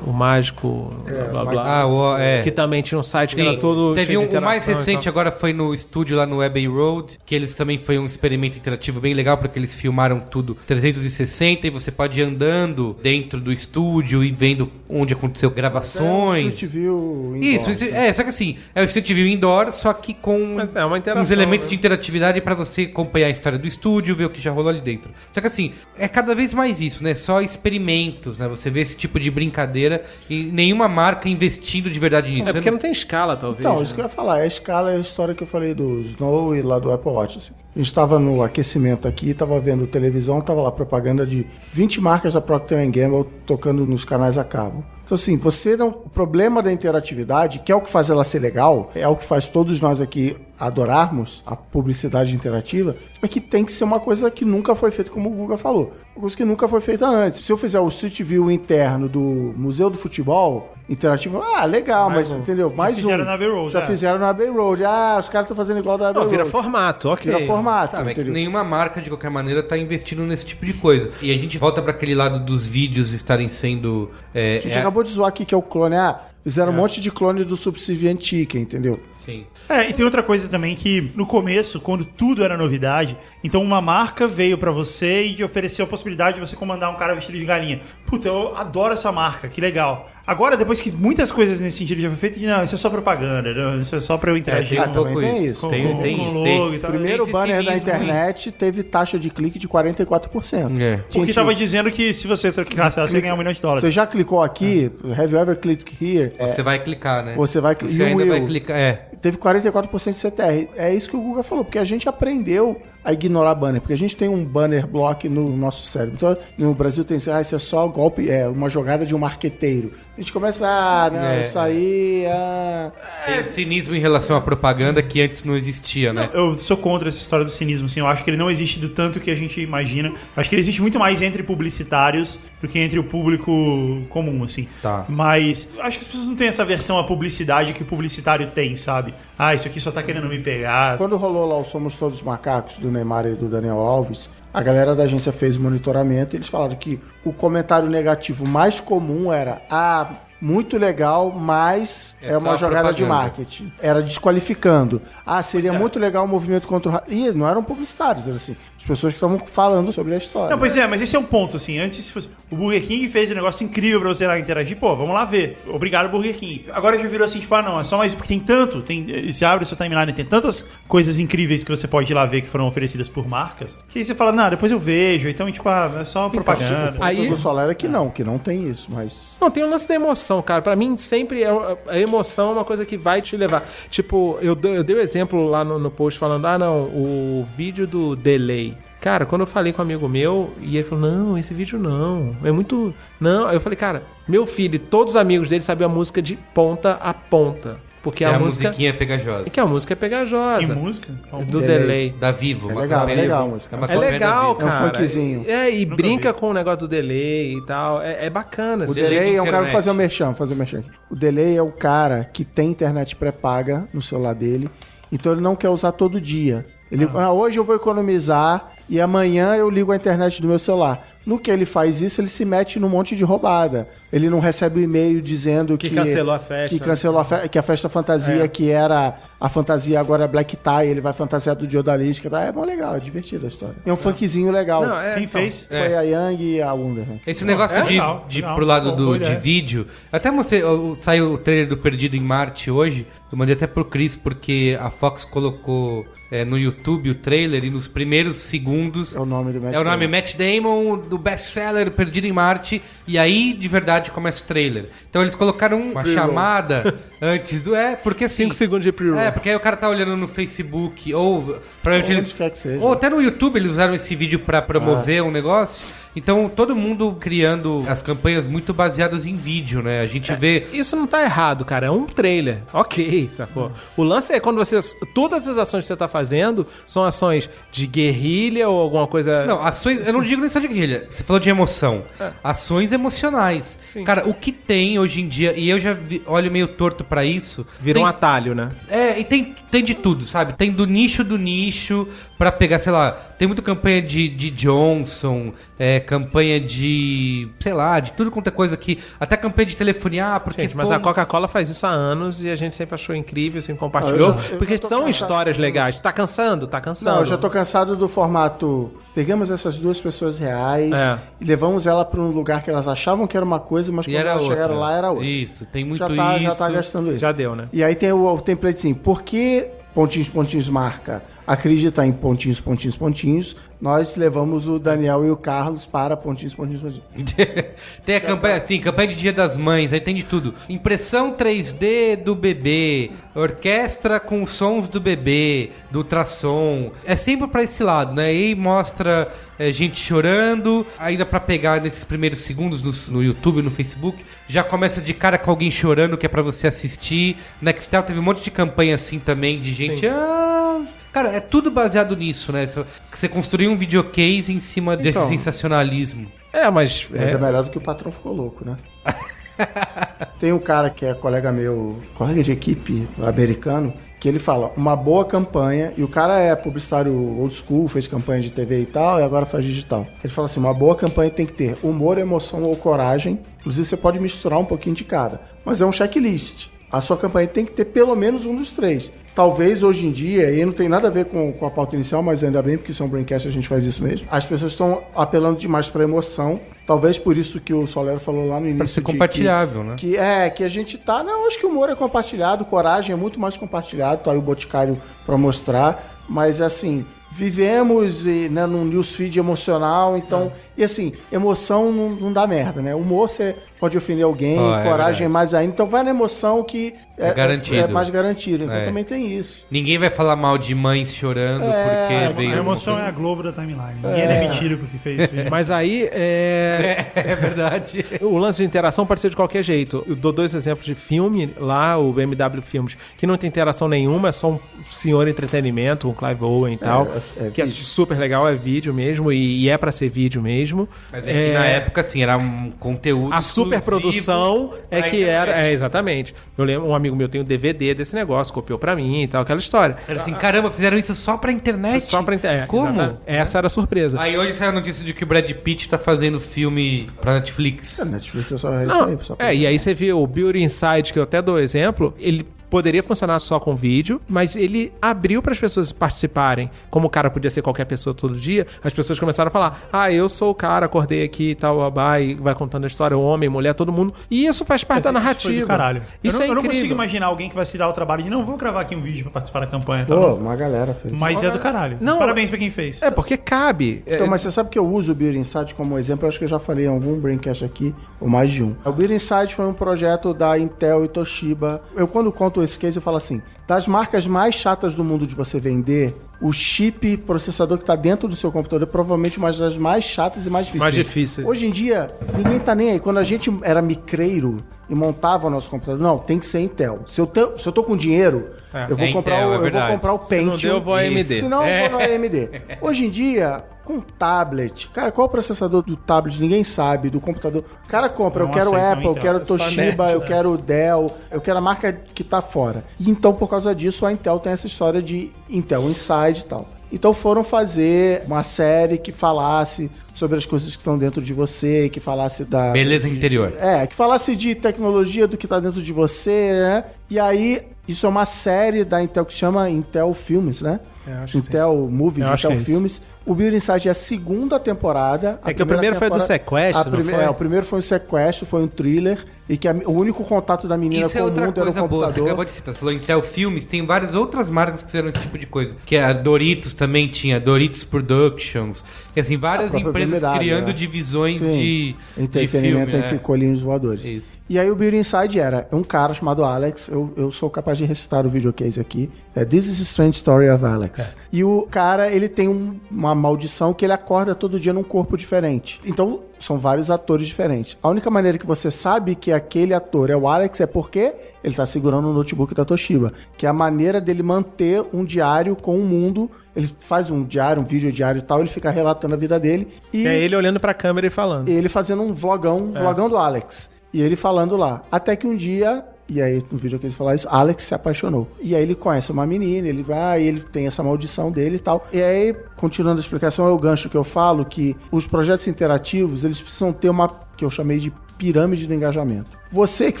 O Mágico. blá, blá, blá, Ah, o, é. Que também tinha um site que Sim, era todo. Teve cheio um, de o mais recente agora foi no estúdio lá no Abbey Road, que eles também foi um experimento interativo bem legal, porque eles filmaram tudo 360 e você pode ir andando dentro do estúdio e vendo onde aconteceu É gravações. Street View Isso, indoor, isso- assim. é, só que assim, é o Street View indoor, só que com Mas é uma uns elementos né? de interatividade pra você acompanhar a história do estúdio, ver o que já rolou ali dentro. Só que assim, é cada vez mais isso, né? Só experimentos, né? Você vê esse tipo de brincadeira e nenhuma marca investindo de verdade nisso. É porque Você não tem escala, talvez. Então, né? isso que eu ia falar, a escala é a história que eu falei do Snow e lá do Apple Watch. assim. A gente estava no aquecimento aqui, estava vendo televisão, tava lá propaganda de 20 marcas da Procter Gamble tocando nos canais a cabo. Então, assim, você não. O problema da interatividade, que é o que faz ela ser legal, é o que faz todos nós aqui adorarmos a publicidade interativa, é que tem que ser uma coisa que nunca foi feita, como o Guga falou. Uma coisa que nunca foi feita antes. Se eu fizer o Street View interno do Museu do Futebol interativo, ah, legal, mas, entendeu? Mais fizeram um. Road, Já é. fizeram na Abbey Road. Ah, os caras estão fazendo igual da Abbey Não, vira Road. formato, ok. Vira formato, Tá, é nenhuma marca, de qualquer maneira, tá investindo nesse tipo de coisa. E a gente volta para aquele lado dos vídeos estarem sendo. é, A gente é- acabou de zoar aqui que é o clone. Ah, fizeram um monte de clone do Subservient Chicken, entendeu? Sim. É, e tem outra coisa também que no começo, quando tudo era novidade, então uma marca veio pra você e te ofereceu a possibilidade de você comandar um cara vestido de galinha. Puta, eu adoro essa marca, que legal. Agora, depois que muitas coisas nesse sentido já foi feito, não, isso é só propaganda, não, isso é só pra eu interagir tem Ah, com, pouco tem isso. isso. Tem, com, tem com isso. o tem. logo e tal. Primeiro esse banner da cinismo internet teve taxa de clique de 44%. É. Tinha- Porque tinha- tava dizendo que se você trocasse ela, você ia ganhar um milhão de dólares. Você já clicou aqui? Have you ever clicked here? É, Você vai clicar, né? Você vai cli- Você ainda will. vai clicar. É. Teve 44% de CTR. É isso que o Google falou, porque a gente aprendeu a ignorar banner, porque a gente tem um banner block no nosso cérebro. Então, no Brasil tem isso, ah, isso é só golpe, é uma jogada de um marqueteiro. A gente começa, ah, não, É, isso aí, ah... Tem cinismo em relação à propaganda que antes não existia, né? Eu sou contra essa história do cinismo, assim. Eu acho que ele não existe do tanto que a gente imagina. Eu acho que ele existe muito mais entre publicitários do que entre o público comum, assim. Tá. Mas acho que as pessoas não têm essa versão à publicidade que o publicitário tem, sabe? Ah, isso aqui só tá querendo me pegar. Quando rolou lá o Somos Todos Macacos, do Neymar e do Daniel Alves, a galera da agência fez monitoramento e eles falaram que o comentário negativo mais comum era ah, muito legal, mas É é, uma jogada de propaganda. marketing. Era desqualificando. Ah, seria muito legal o movimento contra o... ra- E não eram publicitários, era assim, as pessoas que estavam falando sobre a história. Não, pois é, mas esse é um ponto, assim. Antes, se fosse. O Burger King fez um negócio incrível pra você lá interagir. Pô, vamos lá ver. Obrigado, Burger King. Agora já virou assim, tipo, ah, não, é só mais. Porque tem tanto. Tem, você abre o seu timeline, tem tantas coisas incríveis que você pode ir lá ver que foram oferecidas por marcas. Que aí você fala, não, depois eu vejo. Então, tipo, ah, é só propaganda. O ponto Aí- do Solar é que não, que não tem isso, mas... Não, tem um lance da emoção, cara. Pra mim, sempre é, a emoção é uma coisa que vai te levar. Tipo, eu, eu dei o exemplo lá no, no post falando, ah, não, o vídeo do delay. Cara, quando eu falei com um amigo meu, e ele falou, não, esse vídeo não, é muito... Não, aí eu falei, cara, meu filho e todos os amigos dele sabiam a música de ponta a ponta. Porque é a, a música... musiquinha pegajosa. Que a música é Que pegajosa. música? Qual- Do Delay. delay. Da Vivo. É uma legal, campanha- legal a música. É da legal, Vivo. É um cara. funkzinho. É, e Nunca brinca vi. com o negócio do delay e tal. É, é bacana. O assim. delay delay, de eu quero internet. fazer o merchan, fazer o merchan aqui. O delay é o cara que tem internet pré-paga no celular dele, então ele não quer usar todo dia. Ele, ah, hoje eu vou economizar e amanhã eu ligo a internet do meu celular. No que ele faz isso, ele se mete num monte de roubada. Ele não recebe o e-mail dizendo que, Que cancelou a festa. Que cancelou a festa, que a festa fantasia, que era a fantasia agora é black tie, ele vai fantasiar do Diodalística. Tá? É bom legal, é divertido a história. É um funkzinho legal. Não, é, Quem então. fez? Foi a Yang e a Wonder. né? Esse negócio É de, legal, de legal. pro lado Bom, do, de vídeo. Eu até mostrei, saiu o trailer do Perdido em Marte hoje. Eu mandei até pro Chris, porque a Fox colocou é, no YouTube o trailer e nos primeiros segundos. É o nome do Matt É o nome Damon. Matt Damon, do best-seller Perdido em Marte. E aí, de verdade, começa o trailer. Então eles colocaram uma chamada antes do. É, porque assim. 5 segundos de pre-roll. É, porque aí o cara tá olhando no Facebook, ou provavelmente Onde eles, quer que seja. ou até no YouTube eles usaram esse vídeo pra promover um negócio. Então, todo mundo criando as campanhas muito baseadas em vídeo, né? A gente vê. Isso não tá errado, cara. É um trailer. Ok, sacou? O lance é quando você. Todas as ações que você tá fazendo são ações de guerrilha ou alguma coisa. Não, ações. Eu não digo nem só de guerrilha. Você falou de emoção. Ações emocionais. Sim. Cara, o que tem hoje em dia, e eu já vi- olho meio torto pra isso. Vira um tem- atalho, né? É, e tem, tem de tudo, sabe? Tem do nicho do nicho pra pegar, sei lá, tem muita campanha de, de Johnson, é, campanha de, sei lá, de tudo quanto é coisa aqui. Até campanha de telefonia, ah, porque Gente, mas a fomos- Coca-Cola faz isso há anos e a gente sempre achou incrível, sempre compartilhou. Ah, já- porque são cansado. histórias legais. Tá cansando? Tá cansando. Não, eu já tô cansado do formato. Pegamos essas duas pessoas reais É. e levamos ela pra um lugar que elas achavam que era uma coisa, mas E quando era elas outra. chegaram lá era outra. Isso, tem muito já tá, isso. Já tá gastando isso. Já deu, né? E aí tem o, o template assim, por que pontinhos, pontinhos marca acredita em pontinhos, pontinhos, pontinhos, nós levamos o Daniel e o Carlos para pontinhos, pontinhos, pontinhos. tem a campanha, assim, campanha de Dia das Mães, aí tem de tudo. Impressão 3D do bebê, orquestra com sons do bebê, do ultrassom. É sempre pra esse lado, né? E mostra é, gente chorando, ainda pra pegar nesses primeiros segundos no, no YouTube, no Facebook, já começa de cara com alguém chorando que é pra você assistir. Nextel teve um monte de campanha assim também de gente, Sim. ah, Cara, é tudo baseado nisso, né? Que Você construiu um videocase em cima desse Então. sensacionalismo. É, mas. Mas é, é- melhor do que o patrão ficou louco, né? Tem um cara que é colega meu, colega de equipe americano, que ele fala, uma boa campanha, e o cara é publicitário old school, fez campanha de TV e tal, e agora faz digital. Ele fala assim, uma boa campanha tem que ter humor, emoção ou coragem, inclusive você pode misturar um pouquinho de cada, mas é um checklist. A sua campanha tem que ter pelo menos um dos três. Talvez hoje em dia, e não tem nada a ver com, com a pauta inicial, mas ainda bem, porque isso é um braincast, a gente faz isso mesmo. As pessoas estão apelando demais para emoção. Talvez por isso que o Solero falou lá no início. ser de que- compartilhável, né? Que é, que a gente tá. Não, acho que o humor é compartilhado, coragem é muito mais compartilhado, tá aí o Boticário pra mostrar. Mas assim, vivemos e, né, num newsfeed emocional, então. E assim, emoção não, não dá merda, né? Humor você pode ofender alguém, é coragem verdade. mais ainda. Então vai na emoção que É garantido. É, mais garantido. Então É. também tem isso. Ninguém vai falar mal de mães chorando porque É, veio. A emoção é a Globo da timeline. Ninguém é demitido porque fez isso. Mas aí é. É, é verdade. O lance de interação pode ser de qualquer jeito. Eu dou dois exemplos de filme lá, o BMW Filmes, que não tem interação nenhuma, é só um senhor entretenimento, um Clive Owen e tal. É que é super legal, é vídeo mesmo, e, e é pra ser vídeo mesmo. Mas é que na época, assim, era um conteúdo. A super produção é que era. internet. É, exatamente. Eu lembro, um amigo meu tem o DVD desse negócio, copiou pra mim e tal, aquela história. Era assim, caramba, fizeram isso só pra internet? Só pra internet. Como? exata- Essa era a surpresa. Aí hoje saiu a notícia de que o Brad Pitt tá fazendo filme pra Netflix. A Netflix é só é isso Não, aí, só é, e aí você viu o Beauty Inside, que eu até dou exemplo, ele poderia funcionar só com vídeo, mas ele abriu para as pessoas participarem. Como o cara podia ser qualquer pessoa todo dia, as pessoas começaram a falar: "Ah, eu sou o cara, acordei aqui e tal, babá", e vai contando a história, homem, mulher, todo mundo. E isso faz parte da Isso narrativa. do caralho. Isso eu, não, é eu não consigo imaginar alguém que vai se dar o trabalho de não, vou gravar aqui um vídeo pra participar da campanha. Tá? Pô, uma galera fez. Mas é do caralho. Não, Parabéns pra quem fez. É porque cabe. Então, É, mas você sabe que eu uso o Beer Insight como exemplo, eu acho que eu já falei em algum Braincast aqui, ou mais de um. O Beer Insight foi um projeto da Intel e Toshiba. Eu, quando conto esse case, eu falo assim, das marcas mais chatas do mundo de você vender, o chip processador que está dentro do seu computador é provavelmente uma das mais chatas e mais difíceis. Mais difíceis. Hoje em dia, ninguém tá nem aí. Quando a gente era micreiro e montava o nosso computador, não, tem que ser Intel. Se eu, te- se eu tô com dinheiro, eu vou É comprar Intel, o, é eu vou comprar o Se Pentium. não deu, eu vou AMD. Se não, eu vou no AMD. Hoje em dia, com tablet, cara, qual é o processador do tablet? Ninguém sabe, do computador. O cara compra, eu quero aceitam Apple, eu Intel. quero É Toshiba, net, eu né? quero Dell, eu quero a marca que tá fora. E então, por causa disso, a Intel tem essa história de Intel Inside e tal. Então foram fazer uma série que falasse sobre as coisas que estão dentro de você, que falasse da. Beleza interior. É, que falasse de tecnologia do que tá dentro de você, né? E aí, isso é uma série da Intel que chama Intel Filmes, né? É, eu acho que Intel Movies, Eu acho Intel é. Filmes. O Beauty Inside é a segunda temporada. A É que o primeira primeiro foi do sequestro, a não prime- foi? É, o primeiro foi um sequestro, foi um thriller. E que a- o único contato da menina Isso com é o mundo era o coisa boa. Você computador. acabou de citar. Você falou Intel Filmes, tem várias outras marcas que fizeram esse tipo de coisa. Que a Doritos também tinha, Doritos Productions. E assim, várias A própria empresas Criando né? divisões Sim. de, de Entretenimento filme. entre é. colinhos voadores. Isso. E aí o Beauty Inside era um cara chamado Alex, eu, eu sou capaz de recitar o videocase aqui. É This is a Strange Story of Alex. E o cara, ele tem um- uma maldição que ele acorda todo dia num corpo diferente. Então, são vários atores diferentes. A única maneira que você sabe que aquele ator é o Alex é porque ele tá segurando o notebook da Toshiba. Que é a maneira dele manter um diário com o mundo. Ele faz um diário, um vídeo diário e tal, ele fica relatando a vida dele. E É ele olhando pra câmera e falando. ele fazendo um vlogão, É. vlogão do Alex. E ele falando lá. Até que um dia, e aí no vídeo que eles falaram isso, Alex se apaixonou. E aí ele conhece uma menina, ele vai, ele tem essa maldição dele e tal. E aí, continuando a explicação, é o gancho que eu falo que os projetos interativos, eles precisam ter uma que eu chamei de pirâmide do engajamento. Você, que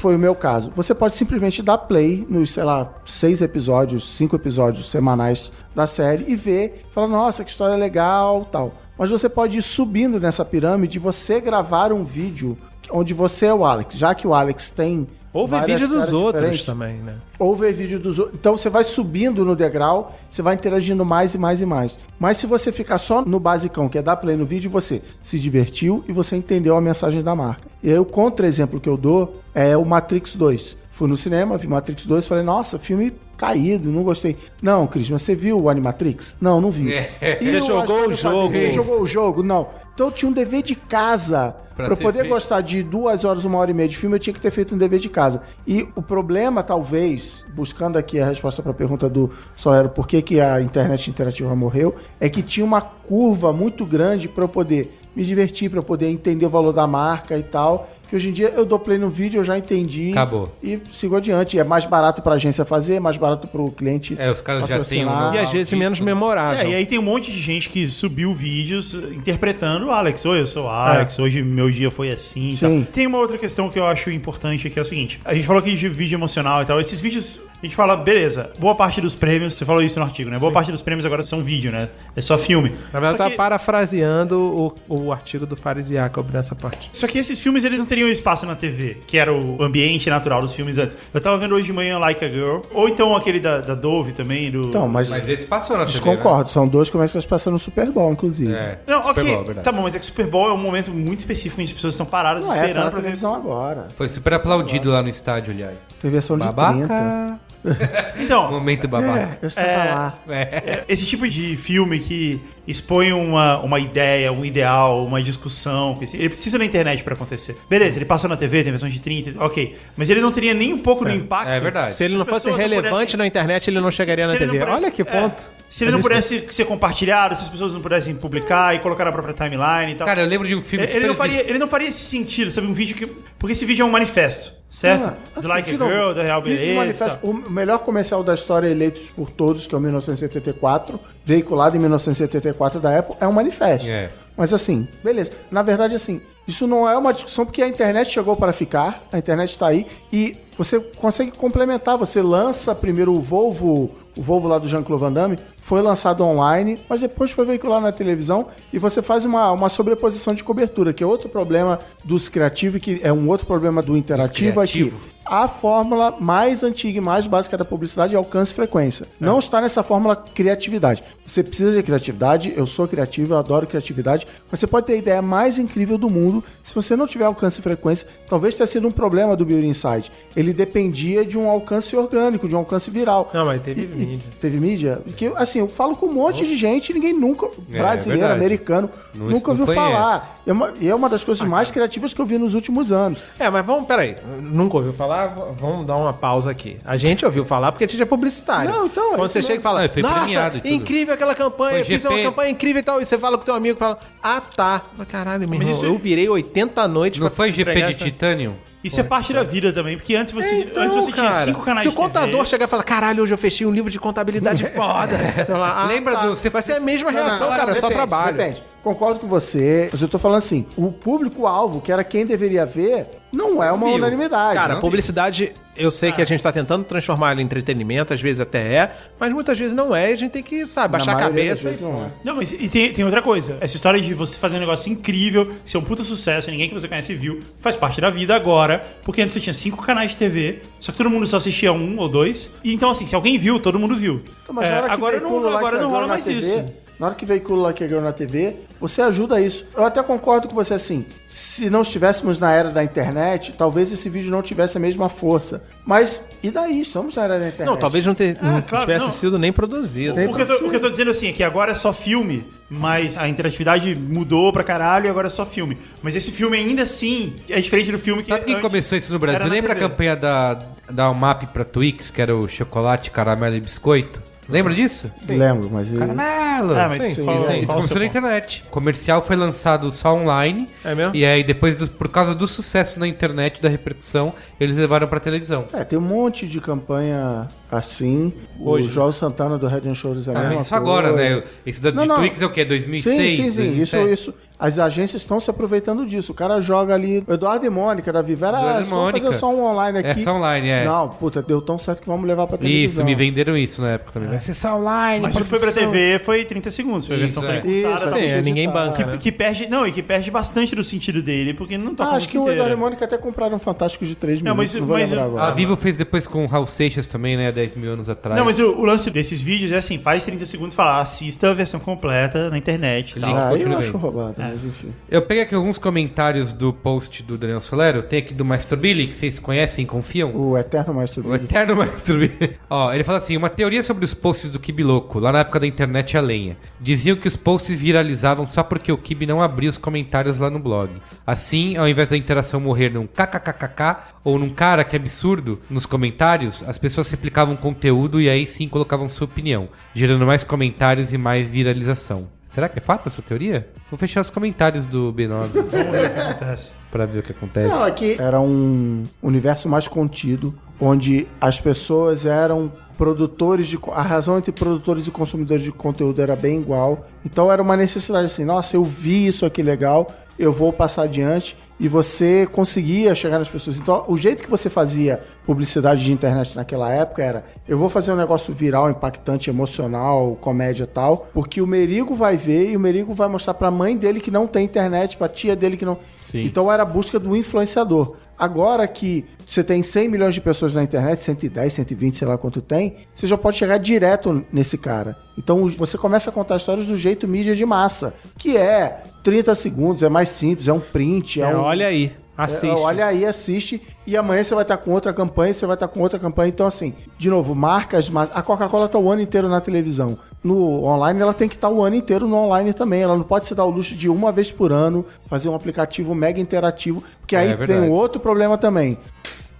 foi o meu caso, você pode simplesmente dar play nos, sei lá, seis episódios, cinco episódios semanais da série e ver, falar, nossa, que história legal, tal. Mas você pode ir subindo nessa pirâmide e você gravar um vídeo onde você é o Alex, já que o Alex tem Ou ver vídeo dos outros diferentes, também, né? ou ver vídeo dos outros. Então você vai subindo no degrau, você vai interagindo mais e mais e mais. Mas se você ficar só no basicão, que é dar play no vídeo, você se divertiu e você entendeu a mensagem da marca. E aí o contra-exemplo que eu dou é o Matrix 2. Fui no cinema, vi Matrix 2 falei, nossa, filme caído, não gostei. Não, Cris, mas você viu o Animatrix? Não, não vi. É. E Você jogou o jogo? Você jogou o jogo? Não. Então eu tinha um dever de casa. Pra Pra poder feito. gostar de duas horas, uma hora e meia de filme, eu tinha que ter feito um dever de casa. E o problema, talvez, buscando aqui a resposta para a pergunta do Solero, por que, que a internet interativa morreu, é que tinha uma curva muito grande para eu poder me divertir, para eu poder entender o valor da marca e tal. Que hoje em dia eu dou play no vídeo, eu já entendi. Acabou. E sigo adiante. É mais barato para a agência fazer, é mais barato para o cliente. É, os caras já têm um. E às vezes isso, menos né? memorável. É, e aí tem um monte de gente que subiu vídeos interpretando o Alex. Oi, eu sou o Alex, hoje meu dia foi assim. Sim. Tem uma outra questão que eu acho importante que é o seguinte: a gente falou aqui de vídeo emocional e tal. Esses vídeos, a gente fala, beleza, boa parte dos prêmios, você falou isso no artigo, né? Boa parte dos prêmios agora são vídeo, né? É só filme. Na verdade, Só tá que- parafraseando o, o artigo do Fares Jacob nessa parte. Só que esses filmes eles não teriam espaço na TV, que era o ambiente natural dos filmes antes. Eu tava vendo hoje de manhã Like a Girl, ou então aquele da, da Dove também, do. Então, mas, Mas esse passou na TV, desconcordo. São dois que começam a se passar no Super Bowl, inclusive. né? É. Não, Super ok. Bowl, tá bom, mas é que Super Bowl é um momento muito específico onde as pessoas estão paradas Não é, tá esperando na pra ver. televisão agora. Foi super aplaudido lá no estádio, aliás. Tem versão de 30. Então, Momento babaca. Eu estava É. lá. É, esse tipo de filme que expõe uma, uma ideia, um ideal, uma discussão, ele precisa da internet pra acontecer. Beleza, ele passou na TV, tem versão de 30, ok. Mas ele não teria nem um pouco do impacto. É verdade. Se ele as não fosse relevante pudessem- na internet, ele não se- chegaria se na não TV. pudesse- Olha que é, ponto. se ele não pudesse ser compartilhado, se as pessoas não pudessem publicar e colocar na própria timeline e tal. Cara, eu lembro de um filme ele, não faria, ele não faria esse sentido, sabe? Um vídeo que. Porque esse vídeo é um manifesto, certo? Ah, do assim, Like a Girl, da Real Beleza. manifesto-. O melhor comercial da história eleitos por todos, que é o 1984, veiculado em 1984 da Apple, é um manifesto. É. Mas assim, beleza. Na verdade, assim, isso não é uma discussão porque a internet chegou para ficar, a internet está aí e você consegue complementar. Você lança primeiro o Volvo, o Volvo lá do Jean-Claude Van Damme, foi lançado online, mas depois foi veiculado na televisão e você faz uma, uma sobreposição de cobertura, que é outro problema dos criativos, que é um outro problema do interativo aqui. criativo. A fórmula mais antiga e mais básica da publicidade é alcance e frequência. Não está nessa fórmula criatividade. Você precisa de criatividade, eu sou criativo, eu adoro criatividade, mas você pode ter a ideia mais incrível do mundo. Se você não tiver alcance e frequência, talvez tenha sido um problema do Beauty Insight. Ele dependia de um alcance orgânico, de um alcance viral. Não, mas teve E- e- mídia. Teve mídia? Porque, assim, eu falo com um monte de gente e ninguém nunca, É, brasileiro, verdade. americano, Não- nunca ouviu conhece. falar. É uma, e é uma das coisas mais criativas que eu vi nos últimos anos. É, mas vamos, peraí. Nunca ouviu falar? Vamos dar uma pausa aqui. A gente ouviu falar porque a gente é publicitário. Não, então, Quando você não- chega e fala, Ah, foi nossa, e tudo." incrível aquela campanha, fiz uma campanha incrível e tal. E você fala com teu amigo e fala, ah, tá. Mas caralho, meu Mas irmão, isso- eu virei 80 noites Não pra foi GP entregar de essa- Titanium? Isso é parte da vida também, porque antes você, Então, antes você tinha cara, cinco canais Se o de TV. contador chegar e falar, caralho, hoje eu fechei um livro de contabilidade foda. Você fala, ah, Lembra tá. do- você- Vai ser a mesma Não, não, reação, não, cara, é só depende, trabalho. Depende. Concordo com você. Mas eu tô falando assim: o público-alvo, que era quem deveria ver, não é uma viu. unanimidade. Cara, Não? publicidade, eu sei que a gente tá tentando transformar ela em entretenimento, às vezes até é, mas muitas vezes não é, e a gente tem que, sabe, baixar a cabeça. e- não é. Não, mas e tem, tem outra coisa. Essa história de você fazer um negócio incrível, ser um puta sucesso, ninguém que você conhece viu, faz parte da vida agora, porque antes você tinha cinco canais de TV, só que todo mundo só assistia um ou dois. E então, assim, se alguém viu, todo mundo viu. Então, mas É, agora não, agora não rola mais TV, isso. Na hora que veicula Lucky Girl na TV, você ajuda isso. Eu até concordo com você assim. Se não estivéssemos na era da internet, talvez esse vídeo não tivesse a mesma força. Mas e daí? Estamos na era da internet. Não, talvez não, ter, não claro, tivesse não. sido nem produzido. O que, eu tô, o que eu tô dizendo assim é que agora é só filme, mas a interatividade mudou pra caralho e agora é só filme. Mas esse filme ainda assim é diferente do filme que Sabe quem começou isso no Brasil? Lembra a campanha da, da UMAP pra Twix, que era o chocolate, caramelo e biscoito? Lembra disso? Lembro, mas. Caramelo! Ah, mas Sim, qual- sim, Isso começou na internet. O comercial foi lançado só online. É mesmo? E aí, depois, do- por causa do sucesso na internet, da repercussão, eles levaram pra televisão. É, tem um monte de campanha assim. Hoje. O João Santana do Head and Shoulders é a Ah, mesma mas isso agora, coisa. né? Esse da Não, não. Twix é o quê? 2006? Sim, sim, sim. Isso, 2007? isso. As agências estão se aproveitando disso. O cara joga ali. O Eduardo e Mônica da Viva era. Eduardo Ah, vamos fazer só um online É aqui. só online, é. Não, puta, deu tão certo que vamos levar pra Isso, televisão. me venderam isso na época também. Vai ser só online, Mas se foi pra. TV, foi 30 segundos. Foi a Isso, versão é. foi Isso, tá? Sim, é, ninguém digital, banca, é. né? que, que perde, não, e que perde bastante do sentido dele, porque não toca Ah, a acho que o Eduardo e. Mônica até compraram um Fantástico de 3 Não, minutos. mas- Não, vou mas lembrar eu- agora. A Vivo fez depois com o Raul Seixas também, né? 10 mil anos atrás. Não, mas o, o lance desses vídeos é assim, faz 30 segundos e fala, assista a versão completa na internet. Ah, eu acho roubado, mas enfim. Eu peguei aqui alguns comentários do post do Daniel Solero. Tem aqui do Maestro Billy, que vocês conhecem e confiam. O Eterno Maestro O Billy. eterno Maestro Billy. Ó, ele fala assim: uma teoria sobre os posts do Kibi Louco, lá na época da internet a lenha. Diziam que os posts viralizavam só porque o Kibi não abria os comentários lá no blog. Assim, ao invés da interação morrer num kkkk ou num cara que absurdo nos comentários, as pessoas replicavam conteúdo e aí sim colocavam sua opinião, gerando mais comentários e mais viralização. Será que é fato essa teoria? Vou fechar os comentários do B9 Vamos ver o que acontece. pra ver o que acontece. Não, aqui era um universo mais contido, onde as pessoas eram produtores de. A razão entre produtores e consumidores de conteúdo era bem igual. Então era uma necessidade assim: nossa, eu vi isso aqui legal, eu vou passar adiante. E você conseguia chegar nas pessoas. Então, o jeito que você fazia publicidade de internet naquela época era: eu vou fazer um negócio viral, impactante, emocional, comédia tal, porque o Merigo vai ver e o Merigo vai mostrar pra mãe dele que não tem internet, pra tia dele que não. Sim. Então era a busca do influenciador. Agora que você tem 100 milhões de pessoas na internet, 110, 120, sei lá quanto tem, você já pode chegar direto nesse cara. Então você começa a contar histórias do jeito mídia de massa, que é 30 segundos, é mais simples, é um print, é, É, um. olha aí, assiste. É, olha aí, assiste. E amanhã você vai estar com outra campanha, você vai estar com outra campanha. Então, assim, de novo, marcas. mas A Coca-Cola está o ano inteiro na televisão. No online, ela tem que estar o ano inteiro no online também. Ela não pode se dar o luxo de uma vez por ano fazer um aplicativo mega interativo. Porque É, aí é tem outro problema também.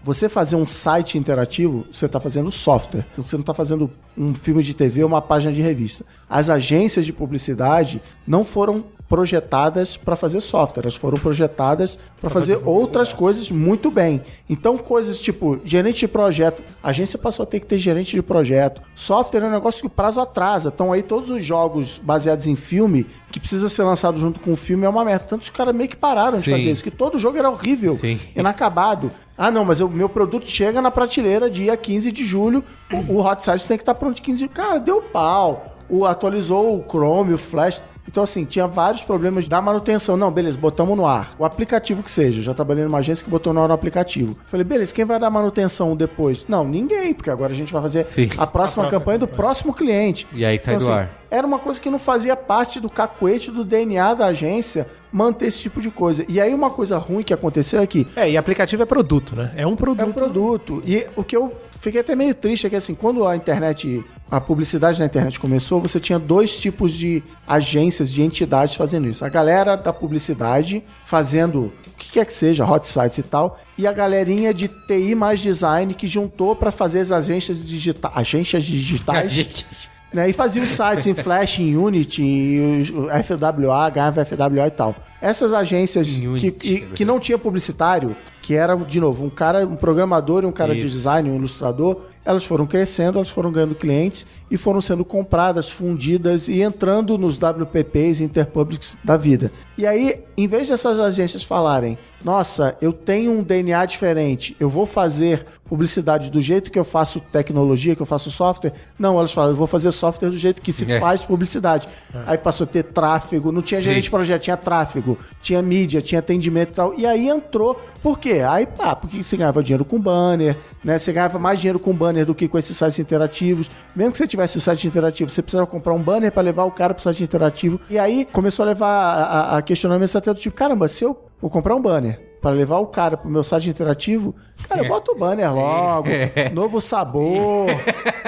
Você fazer um site interativo, você está fazendo software. Você não está fazendo um filme de TV ou uma página de revista. As agências de publicidade não foram projetadas para fazer software, elas foram projetadas para fazer outras coisas muito bem. Então, coisas tipo gerente de projeto, a agência passou a ter que ter gerente de projeto. Software é um negócio que o prazo atrasa. Então, aí todos os jogos baseados em filme que precisa ser lançado junto com o filme é uma merda. Tanto os caras meio que pararam de Sim. fazer isso, que todo jogo era horrível, Sim. inacabado. Ah, não, mas o meu produto chega na prateleira dia 15 de julho, o, o Hot Site tem que estar pronto 15 de julho. Cara, deu pau. O, atualizou o Chrome, o Flash. Então, assim, tinha vários problemas da manutenção. Não, beleza, botamos no ar. O aplicativo que seja. Já trabalhei numa agência que botou no ar o aplicativo. Falei, beleza, quem vai dar manutenção depois? Não, ninguém, porque agora a gente vai fazer Sim. a próxima campanha do próximo cliente. E aí sai do ar. Era uma coisa que não fazia parte do cacuete, do DNA da agência, manter esse tipo de coisa. E aí uma coisa ruim que aconteceu é que É, e aplicativo é produto, né? É um produto. é um produto. E o que eu fiquei até meio triste que assim, quando a internet, a publicidade na internet começou, você tinha dois tipos de agências, de entidades fazendo isso. A galera da publicidade fazendo o que quer que seja, hot sites e tal, e a galerinha de TI mais design que juntou para fazer as agências digitais, agências digitais. né, e fazia os sites em Flash, em Unity, e o FWA, ganhava FWA e tal. Essas agências Em que, que, é que não tinha publicitário, que era, de novo, um cara, um programador e um cara de Isso. design, um ilustrador, elas foram crescendo, elas foram ganhando clientes e foram sendo compradas, fundidas e entrando nos WPPs Interpublics da vida. E aí, em vez dessas agências falarem, nossa, eu tenho um DNA diferente, eu vou fazer publicidade do jeito que eu faço tecnologia, que eu faço software, não, elas falam, eu vou fazer software do jeito que se É. faz publicidade. Aí passou a ter tráfego, não tinha Sim. gerente de projeto, tinha tráfego, tinha mídia, tinha atendimento e tal. E aí entrou, por quê? Aí, ah, porque você ganhava dinheiro com banner, né? Você ganhava mais dinheiro com banner do que com esses sites interativos. Mesmo que você tivesse o site interativo, você precisava comprar um banner pra levar o cara pro site interativo. E aí começou a levar a, a, a questionamentos até do tipo, caramba, se eu vou comprar um banner pra levar o cara pro meu site interativo, cara, bota o banner logo, novo sabor,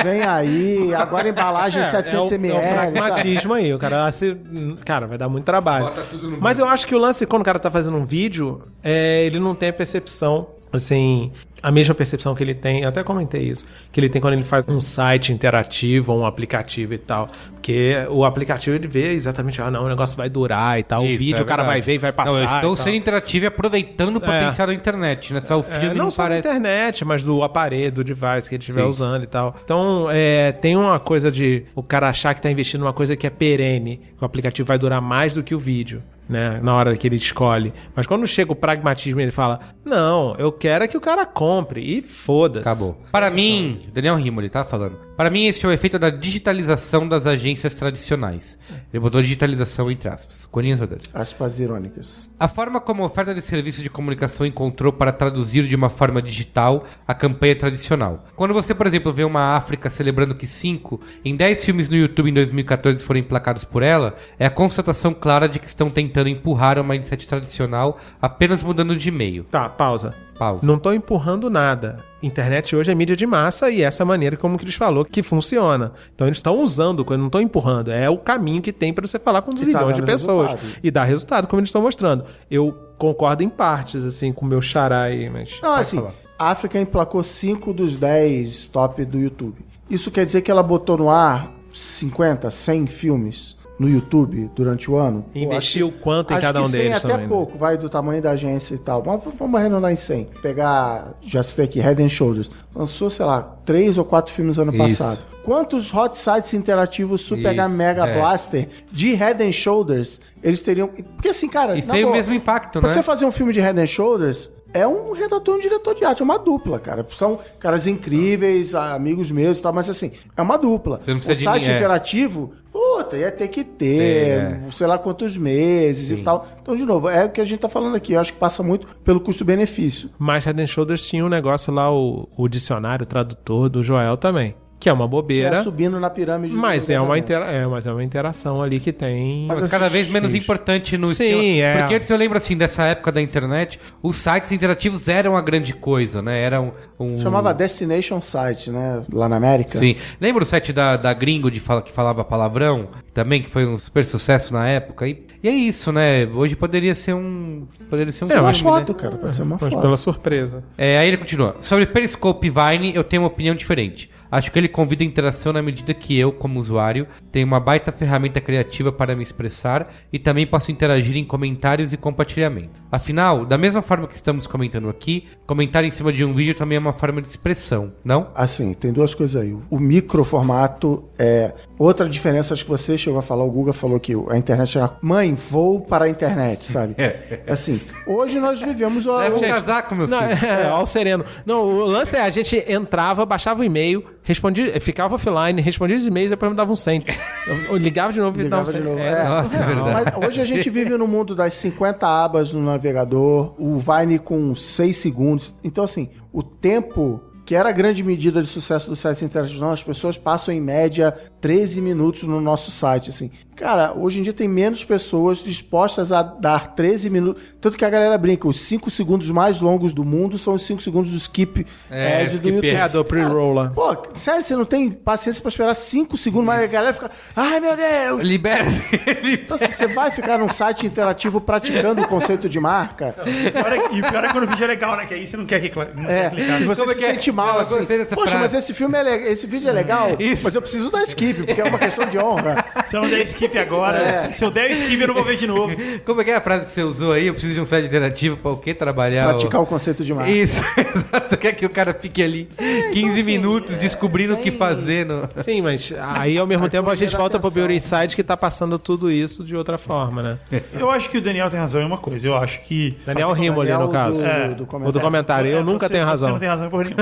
vem aí, agora embalagem 700 é ml. o, é o sabe? pragmatismo aí. O cara, se, cara, vai dar muito trabalho. Bota tudo no Mas eu acho que o lance, quando o cara tá fazendo um vídeo, é, ele não tem a percepção, assim, a mesma percepção que ele tem, eu até comentei isso, que ele tem quando ele faz um site interativo ou um aplicativo e tal. Porque o aplicativo ele vê exatamente, ah, não, o negócio vai durar e tal. o Isso, vídeo é o cara vai ver e vai passar. Não, eu estou e tal. sendo interativo e aproveitando o potencial da internet, né? Só o É, filme não, não, só da parece. internet, mas do aparelho, do device que ele estiver Sim. usando e tal. Então, é, tem uma coisa de o cara achar que tá investindo numa coisa que é perene, que o aplicativo vai durar mais do que o vídeo. Né, na hora que ele escolhe. Mas quando chega o pragmatismo, ele fala: Não, eu quero é que o cara compre. E foda-se. Acabou. Para mim, Daniel Rimoli tá falando. Para mim, esse é o efeito da digitalização das agências tradicionais. Ele botou digitalização entre aspas. Corinhas Rodrigues. Aspas irônicas. A forma como a oferta de serviço de comunicação encontrou para traduzir de uma forma digital a campanha tradicional. Quando você, por exemplo, vê uma África celebrando que 5 em 10 filmes no YouTube em 2014 foram emplacados por ela, é a constatação clara de que estão tentando empurrar uma mindset tradicional apenas mudando de meio. Tá, pausa. Pausa. Não tô empurrando nada. Internet hoje é mídia de massa e essa é maneira como o Cris falou que funciona. Então eles estão usando, não estão empurrando. É o caminho que tem para você falar com E tá de pessoas. resultado. E dar resultado, como eles estão mostrando. Eu concordo em partes, assim, com o meu xará aí, mas. Não, assim, falar. a África emplacou 5 dos 10 top do YouTube. Isso quer dizer que ela botou no ar 50, 100 filmes no YouTube durante o ano? Investiu quanto em acho cada que um 100 deles até também, né? pouco, vai do tamanho da agência e tal. Mas vamos arredondar em 100. Pegar, já citei aqui, Head and Shoulders. Lançou, sei lá, 3 ou 4 filmes ano Isso. passado. Quantos hot sites interativos Super Isso, Mega é. Blaster de Head and Shoulders eles teriam... Porque assim, cara... E sem o mesmo impacto, Pra né? você fazer um filme de Head and Shoulders, é um redator e um diretor de arte, é uma dupla, cara. São caras incríveis, amigos meus e tal, mas assim, é uma dupla. Você não o precisa de site é. interativo, puta, ia ter que ter, É, sei lá quantos meses e tal. Então, de novo, é o que a gente tá falando aqui. Eu acho que passa muito pelo custo-benefício. Mas Head Shoulders tinha um negócio lá, o, o dicionário, o tradutor do Joel também. Que é uma Que bobeira. é subindo na pirâmide. Mas é, uma intera é, mas é uma interação ali que tem. Mas Mas assim, cada vez menos importante no Sim, esquema. é. Porque antes eu lembro assim, dessa época da internet, os sites interativos eram a grande coisa, né? Era um. um- Chamava Destination Site, né? Lá na América. Sim. Lembra o site da, da Gringo de fala, que falava palavrão? Também, que foi um super sucesso na época. E, e é isso, né? Hoje poderia ser um. Poderia ser um É uma filme, né? foto, cara. Pode ser uma mas foto. pela surpresa. É, aí ele continua. Sobre Periscope Vine, eu tenho uma opinião diferente. Acho que ele convida a interação na medida que eu, como usuário, tenho uma baita ferramenta criativa para me expressar e também posso interagir em comentários e compartilhamento. Afinal, da mesma forma que estamos comentando aqui, comentar em cima de um vídeo também é uma forma de expressão, não? Assim, tem duas coisas aí. O microformato é. Outra diferença, acho que você chegou a falar, o Guga falou que a internet era. Mãe, vou para a internet, sabe? Assim, hoje nós vivemos o. Leva um o- casaco, meu Não, filho. é, ao sereno. Não, o lance é a gente entrava, baixava o e-mail, respondia, ficava offline, respondia os e-mails e depois me dava um 100. Eu, eu ligava de novo e dava um Ligava de 100. novo. Era É, nossa, é verdade. Mas hoje a gente vive no mundo das 50 abas no navegador, o Vine com 6 segundos. Então, assim, o tempo que era a grande medida de sucesso do site interativos, não, as pessoas passam em média 13 minutos no nosso site, assim. Cara, hoje em dia tem menos pessoas dispostas a dar 13 minutos. Tanto que a galera brinca, os 5 segundos mais longos do mundo são os 5 segundos do skip É, ad do skip YouTube. É, do pre-roll lá. Pô, sério, você não tem paciência pra esperar 5 segundos, mas a galera fica, ai meu Deus, Libera. então, se você vai ficar num site interativo praticando o conceito de marca, E o pior é- E o pior é quando o vídeo é legal, né? Que aí você não quer, recla- não é, quer clicar. e você Como é se é? sente mal Eu assim. Poxa, frase. mas esse filme é le- esse vídeo é legal, Isso. mas eu preciso dar skip, porque é uma questão de honra. Eu não der skip agora, É. se eu der skip, eu não vou ver de novo. Como é que é a frase que você usou aí? Eu preciso de um site interativo para o quê? Trabalhar. o- Praticar o conceito de marca. Isso, exato. Você quer que o cara fique ali 15 assim, minutos descobrindo o que fazer no. Sim, mas aí ao mesmo tempo a gente volta pro atenção. Beauty Inside que tá passando tudo isso de outra forma, né? Eu acho que o Daniel tem razão em uma coisa. Eu acho que. Daniel Rimo ali no caso. do- É. do O do comentário. Eu É, nunca você- tenho Você razão. não tem razão por nenhum.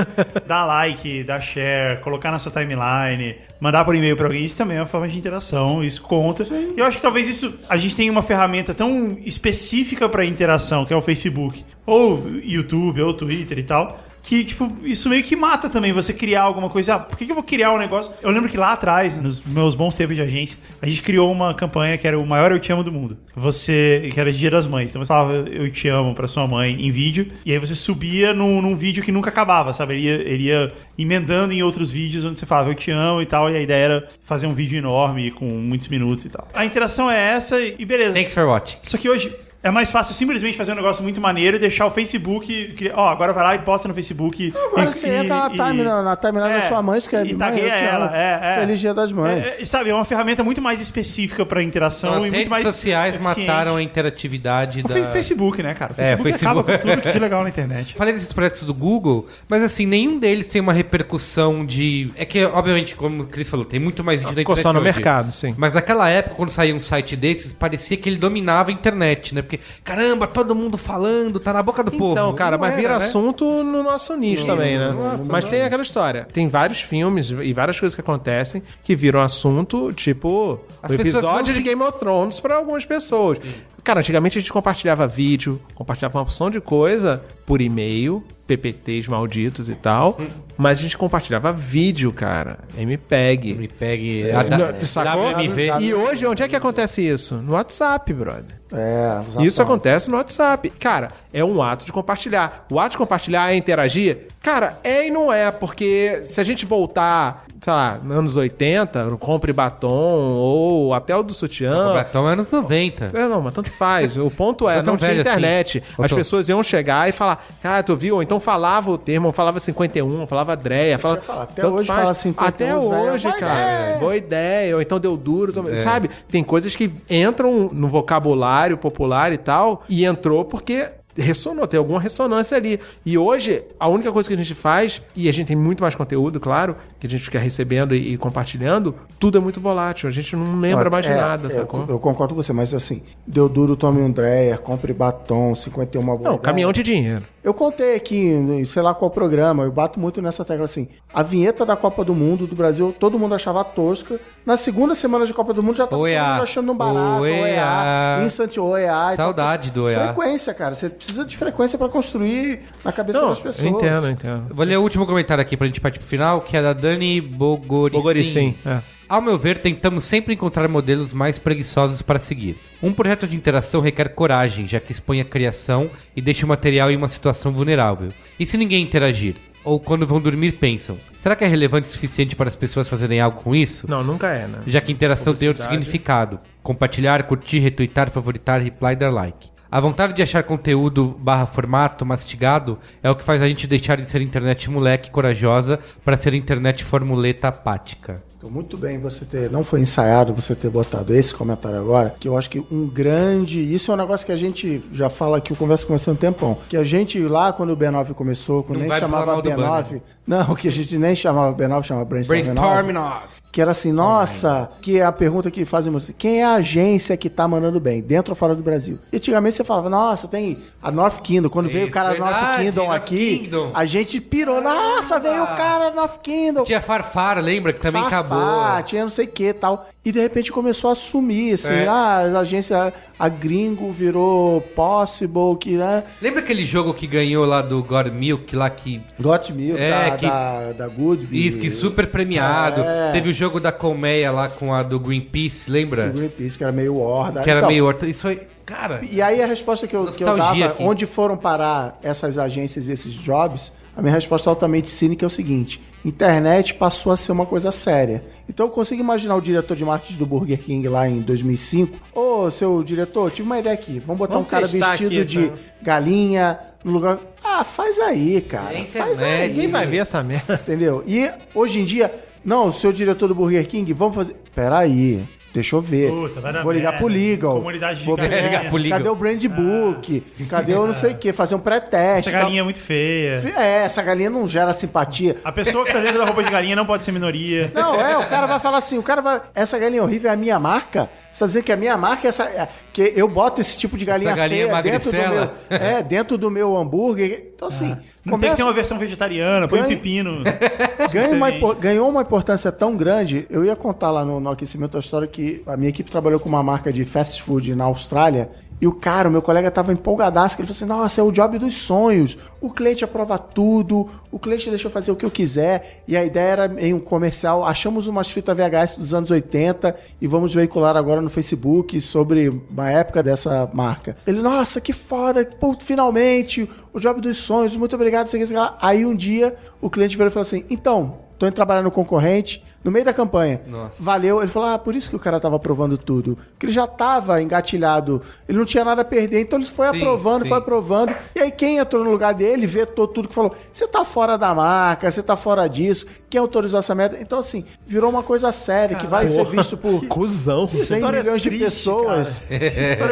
dar like, dar share, colocar na sua timeline, mandar por e-mail pra alguém, isso também é uma forma de interação Então isso conta. E eu acho que talvez isso a gente tem uma ferramenta tão específica para interação, que é o Facebook, ou YouTube, ou Twitter e tal. Que, tipo, isso meio que mata também você criar alguma coisa. Ah, por que, que eu vou criar um negócio? Eu lembro que lá atrás, nos meus bons tempos de agência, a gente criou uma campanha que era o maior Eu Te Amo do mundo. Você, que era de Dia das Mães. Então você falava Eu Te Amo pra sua mãe em vídeo. E aí você subia num, num vídeo que nunca acabava, sabe? Ele ia, ele ia emendando em outros vídeos onde você falava Eu Te Amo e tal. E a ideia era fazer um vídeo enorme com muitos minutos e tal. A interação é essa e beleza. Thanks for watching. Só que hoje é mais fácil simplesmente fazer um negócio muito maneiro e deixar o Facebook. que- Ó, agora vai lá e posta no Facebook. Agora e- você e- entra na e- timeline, na timeline da É, sua mãe, escreve e mãe, tagueia eu te ela, amo. é, é. Feliz Dia das Mães. É, é, sabe, é uma ferramenta muito mais específica pra interação Então, e as muito redes mais. sociais eficiente. mataram a interatividade O da... Facebook, né, cara? O É, Facebook, Facebook. acaba com tudo que de legal na internet. Falei desses projetos do Google, mas assim, nenhum deles tem uma repercussão de. É que, obviamente, como o Cris falou, tem muito mais vídeo da Ficou internet. no hoje. mercado, sim. Mas naquela época, quando saía um site desses, parecia que ele dominava a internet, né? Porque, caramba, todo mundo falando, tá na boca do povo. Então, cara, Não mas era, vira né? assunto no nosso nicho também, né? mas tem aquela história. Tem vários filmes e várias coisas que acontecem que viram assunto, tipo, As o episódio se- de Game of Thrones pra algumas pessoas. Cara, antigamente a gente compartilhava vídeo, compartilhava uma porção de coisa por e-mail, PPTs malditos e tal, mas a gente compartilhava vídeo, cara, MPEG. Me pegue. É, sacou? WMV. E hoje, onde é que acontece isso? No WhatsApp, brother. É, Isso exatamente. acontece no WhatsApp. Cara, é um ato de compartilhar. O ato de compartilhar é interagir? Cara, é e não é, porque se a gente voltar, sei lá, nos anos 80, no Compre Batom ou até o do O Sutiã. Batom é anos 90. É, não, mas tanto faz. O ponto é, não tinha velho internet. assim. As Tô- pessoas iam chegar e falar, cara, tu viu? Ou então falava o termo, falava 51, falava Dreia. Falava. Até hoje faz. fala 51, Até velho. hoje, Boa cara. ideia. Boa ideia. Ou então deu duro. também. Sabe? Tem coisas que entram no vocabulário popular e tal, e entrou porque ressonou, tem alguma ressonância ali. E hoje, a única coisa que a gente faz, e a gente tem muito mais conteúdo, claro, que a gente fica recebendo e, e compartilhando, tudo é muito volátil. A gente não lembra mais de É, nada, é, sacou? Eu, eu concordo com você, mas assim, deu duro, tome um Dreyer, compre batom, 51 boa Não, caminhão de dinheiro. Eu contei aqui, sei lá qual programa, eu bato muito nessa tecla assim. A vinheta da Copa do Mundo do Brasil, todo mundo achava tosca. Na segunda semana de Copa do Mundo já tava Oiá. todo mundo achando um barato, Oiá. oiá, instant tal. Saudade do oiá. Frequência, cara. Você precisa de frequência pra construir na cabeça Não, das pessoas. eu entendo, eu entendo. Vou ler o último comentário aqui pra gente partir pro final, que é da Dani Bogoricin. Bogoricin, é. Ao meu ver, tentamos sempre encontrar modelos mais preguiçosos para seguir. Um projeto de interação requer coragem, já que expõe a criação e deixa o material em uma situação vulnerável. E se ninguém interagir? Ou quando vão dormir pensam, será que é relevante o suficiente para as pessoas fazerem algo com isso? Não, nunca é, né? já que interação tem outro significado. Compartilhar, curtir, retweetar, favoritar, reply, dar like. A vontade de achar conteúdo barra formato mastigado é o que faz a gente deixar de ser internet moleque corajosa para ser internet formuleta apática. Então, muito bem você ter. Não foi ensaiado você ter botado esse comentário agora, que eu acho que um grande. Isso é um negócio que a gente já fala que o conversa começou há um tempão. Que a gente lá, quando o B9 começou, quando Não nem chamava mal do B9. Não, que a gente nem chamava B9, chamava Brainstorm. Brainstorm 9. Que era assim, nossa, que é a pergunta que fazem muito. Quem é a agência que tá mandando bem, dentro ou fora do Brasil? E antigamente você falava, nossa, tem a North Kingdom. Quando veio o Isso, cara da North Kingdom North aqui, Kingdom. a gente pirou. Nossa, veio o cara da North Kingdom. Tinha Farfar, lembra? Que também Fafá, acabou. tinha não sei o que e tal. E de repente começou a sumir, assim, É. ah, a agência, a gringo virou possible, que, né? Lembra aquele jogo que ganhou lá do God Milk, lá que. Got Milk, É, da, que- da, da. Isso, que super premiado. É. Teve o jogo da colmeia lá com a do Greenpeace, lembra? do Greenpeace, que era meio horda. Que era Então, meio horta. Isso aí. Cara. E aí a resposta que eu, que eu dava, aqui. onde foram parar essas agências e esses jobs, a minha resposta altamente cínica é o seguinte: internet passou a ser uma coisa séria. Então eu consigo imaginar o diretor de marketing do Burger King lá em 2005. Ô, seu diretor, tive uma ideia aqui. Vamos botar Vamos um cara vestido aqui de essa- galinha no lugar. Ah, faz aí, cara. É faz aí. Ninguém vai ver essa merda. Entendeu? E hoje em dia, não, seu diretor do Burger King, vamos fazer. Peraí. Deixa eu ver. Puta, vai Vou ligar merda. pro Legal. Comunidade de Vou ligar pro Legal. Cadê o brand book? Cadê o não sei o que? Fazer um pré-teste. Essa tal. galinha é muito feia. É, essa galinha não gera simpatia. A pessoa que tá dentro da roupa de galinha não pode ser minoria. Não, é, o cara vai falar assim, o cara vai. Essa galinha horrível é a minha marca? Você tá dizendo que a minha marca é essa. é- que eu boto esse tipo de galinha, Essa galinha feia dentro do meu. É, dentro do meu hambúrguer. Então, assim, Não tem que ter uma versão vegetariana, põe um Ganha- pepino. ganha uma impor- ganhou uma importância tão grande. Eu ia contar lá no, no aquecimento a história que a minha equipe trabalhou com uma marca de fast food na Austrália. E o cara, o meu colega, tava empolgadaço. que Ele falou assim: Nossa, é o job dos sonhos. O cliente aprova tudo. O cliente deixa eu fazer o que eu quiser. E a ideia era em um comercial. Achamos umas fitas VHS dos anos 80 e vamos veicular agora no Facebook sobre uma época dessa marca. Ele, nossa, que foda. Pô, finalmente, o job dos sonhos. Muito obrigado. Sei que, sei lá. Aí um dia o cliente virou e falou assim: Então, tô indo trabalhar no concorrente, no meio da campanha. Nossa. Valeu. Ele falou: Ah, por isso que o cara tava aprovando tudo. Porque ele já tava engatilhado, ele não tinha nada a perder. Então ele foi Sim, aprovando, sim. foi aprovando. E aí quem entrou no lugar dele vetou tudo que falou: Você tá fora da marca, você tá fora disso. Quem autorizou essa merda? Então, assim, virou uma coisa séria que vai ser visto por Cusão. 100 história milhões de triste, pessoas. é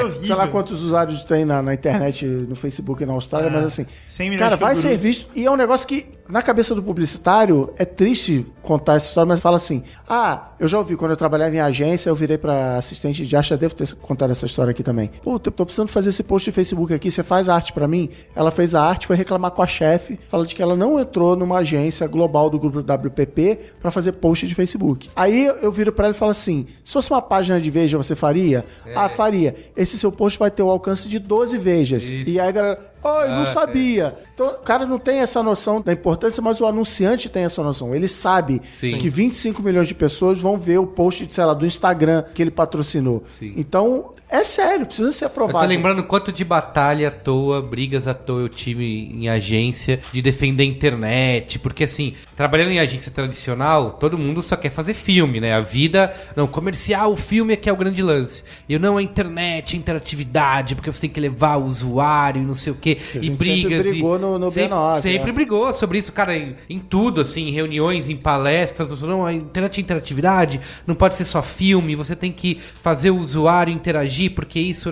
horrível. Sei lá quantos usuários tem na, na internet, no Facebook e na Austrália, Ah, mas assim, 100 milhões cara, de vai ser visto. E é um negócio que, na cabeça do publicitário, é triste contar essa história, mas fala assim: ah, eu já ouvi, quando eu trabalhava em agência, eu virei pra assistente de arte, já devo ter contado essa história aqui também. Puta, eu tô precisando fazer esse post de Facebook aqui, você faz arte pra mim? Ela fez a arte, foi reclamar com a chefe, falando de que ela não entrou numa agência global do grupo WPP pra fazer post de Facebook. Aí eu viro pra ela e falo assim: se fosse uma página de Veja, você faria? Ah, faria. Esse seu post vai ter o alcance de 12 Vejas. Isso. E aí a galera, oh, eu não Ah, sabia. Então, o cara não tem essa noção da importância, mas o anunciante tem essa noção. Ele sabe Sim. que 25 milhões de pessoas vão ver o post, sei lá, do Instagram que ele patrocinou. Sim. Então, é sério, precisa ser Eu tô aprovado. lembrando quanto de batalha à toa, brigas à toa eu tive em agência de defender a internet. Porque assim, trabalhando em agência tradicional, todo mundo só quer fazer filme, né? A vida, não, comercial, o filme é que é o grande lance. Eu não a internet, a interatividade, porque você tem que levar o usuário e não sei o quê. E brigas. sempre brigou e no- no sempre, B9, Sempre é. brigou sobre isso, cara, em, em tudo, assim, em reuniões, em palestras. Não, a internet é interatividade, não pode ser só filme, você tem que fazer o usuário interagir, porque isso.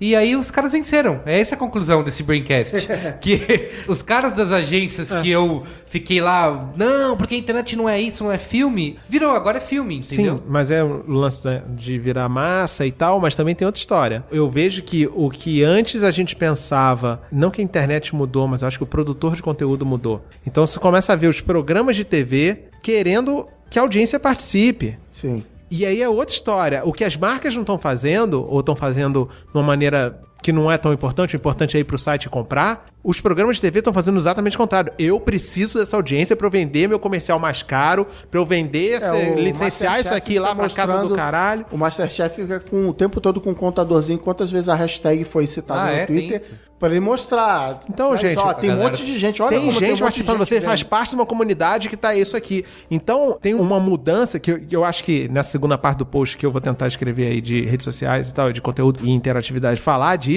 E aí os caras venceram. É essa a conclusão desse Braincast. que os caras das agências que eu fiquei lá, não, porque a internet não é isso, não é filme, virou, agora é filme, entendeu? Sim, mas é o lance de virar massa e tal, mas também tem outra história. Eu vejo que o que antes a gente pensava, não que a internet mudou, mas eu acho que o produtor de conteúdo mudou. Então você começa a ver os programas de TV querendo que a audiência participe. Sim. E aí é outra história. O que as marcas não estão fazendo, ou estão fazendo de uma maneira que não é tão importante, o importante é ir pro site e comprar, os programas de TV estão fazendo exatamente o contrário. Eu preciso dessa audiência para eu vender meu comercial mais caro, para eu vender, É, licenciar isso aqui lá pra casa do mostrando- caralho. O Masterchef fica com, o tempo todo com um contadorzinho, quantas vezes a hashtag foi citada Ah, no é? Tem Twitter, pra ele mostrar. Então, Olha gente, só, a tem um galera- monte de gente, olha tem como gente um monte de participando, gente você faz parte de uma comunidade que tá isso aqui. Então, tem uma mudança que eu, que eu acho que nessa segunda parte do post que eu vou tentar escrever aí de redes sociais e tal, de conteúdo e interatividade, falar disso,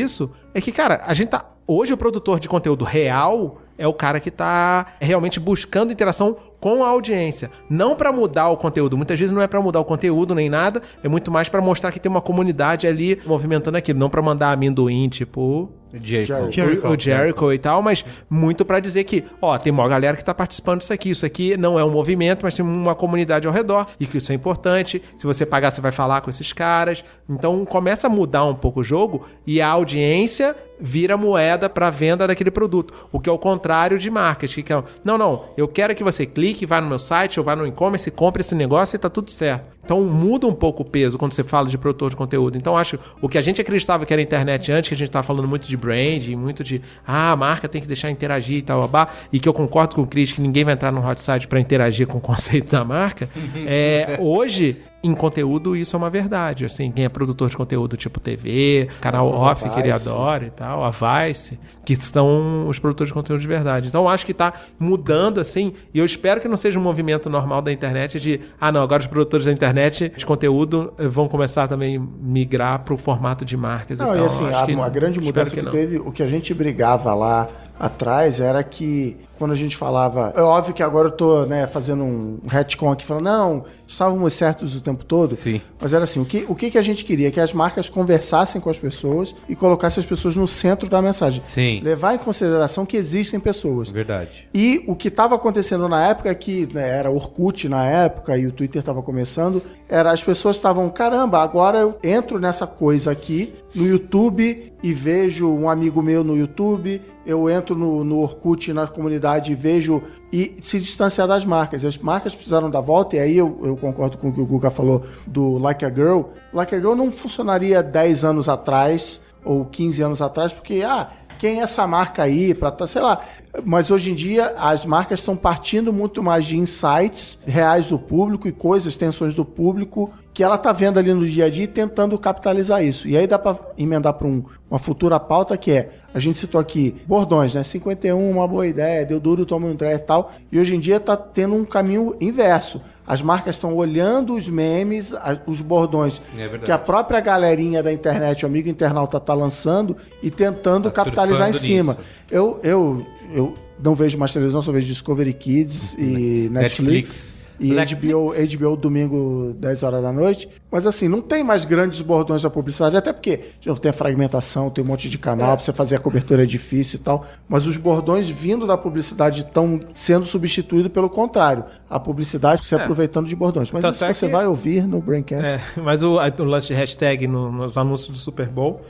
é que, cara, a gente tá. Hoje o produtor de conteúdo real é o cara que tá realmente buscando interação com a audiência, não pra mudar o conteúdo. Muitas vezes não é pra mudar o conteúdo nem nada, é muito mais pra mostrar que tem uma comunidade ali movimentando aquilo, não pra mandar amendoim, tipo, Jericho. Jericho. o, o Jericho e tal, mas muito pra dizer que, ó, tem uma galera que tá participando disso aqui. Isso aqui não é um movimento, mas tem uma comunidade ao redor e que isso é importante. Se você pagar, você vai falar com esses caras. Então começa a mudar um pouco o jogo e a audiência vira moeda para venda daquele produto. O que é o contrário de marketing, que é, não, não, eu quero que você clique, vá no meu site ou vá no e-commerce, compre esse negócio e tá tudo certo. Então muda um pouco o peso quando você fala de produtor de conteúdo. Então acho o que a gente acreditava que era internet antes, que a gente tava falando muito de branding, muito de ah, a marca tem que deixar interagir e tal, babá, e que eu concordo com o Cris que ninguém vai entrar no hot site para interagir com o conceito da marca. é, hoje em conteúdo isso é uma verdade. Assim, quem é produtor de conteúdo tipo TV, canal A off que ele adora e tal, a Vice, que são os produtores de conteúdo de verdade. Então acho que tá mudando assim, e eu espero que não seja um movimento normal da internet de, ah não, agora os produtores da internet de conteúdo eh, vão começar também a migrar pro formato de marcas Não, e e tal. assim, Acho a, que- a grande mudança que, não. teve, o que a gente brigava lá atrás era que quando a gente falava. É óbvio que agora eu tô né, fazendo um retcon aqui, falando, não, estávamos certos o tempo tempo todo. Sim. Mas era assim, o que, o que, que a gente queria? Que as marcas conversassem com as pessoas e colocassem as pessoas no centro da mensagem. Sim. Levar em consideração que existem pessoas. Verdade. E o que estava acontecendo na época, que né, era Orkut na época e o Twitter estava começando, era as pessoas estavam, caramba, agora eu entro nessa coisa aqui no YouTube e vejo um amigo meu no YouTube, eu entro no, no Orkut na comunidade e vejo e se distanciar das marcas. As marcas precisaram dar volta, e aí eu, eu concordo com o que o Guga falou do Like a Girl. Like a Girl não funcionaria 10 anos atrás ou 15 anos atrás, porque, ah, quem é essa marca aí, para tá, sei lá. Mas hoje em dia as marcas estão partindo muito mais de insights reais do público e coisas, tensões do público que ela tá vendo ali no dia a dia e tentando capitalizar isso. E aí dá para emendar para um, uma futura pauta que é, a gente citou aqui bordões, né? 51, uma boa ideia, deu duro, toma um André e tal. E hoje em dia tá tendo um caminho inverso. As marcas estão olhando os memes, a- os bordões É que a própria galerinha da internet, o amigo internauta tá lançando e tentando Tá capitalizar em cima. nisso. Eu, eu, eu não vejo mais televisão, só vejo Discovery Kids e Netflix. Netflix. E Netflix. HBO, HBO domingo, 10 horas da noite. Mas assim, não tem mais grandes bordões da publicidade, até porque novo, tem a fragmentação, tem um monte de canal, pra você fazer a cobertura é difícil e tal. Mas os bordões vindo da publicidade estão sendo substituídos pelo contrário. A publicidade se aproveitando de bordões. Mas Tanto isso é você que- vai ouvir no Braincast. É, mas o, o lance de hashtag no- nos anúncios do Super Bowl,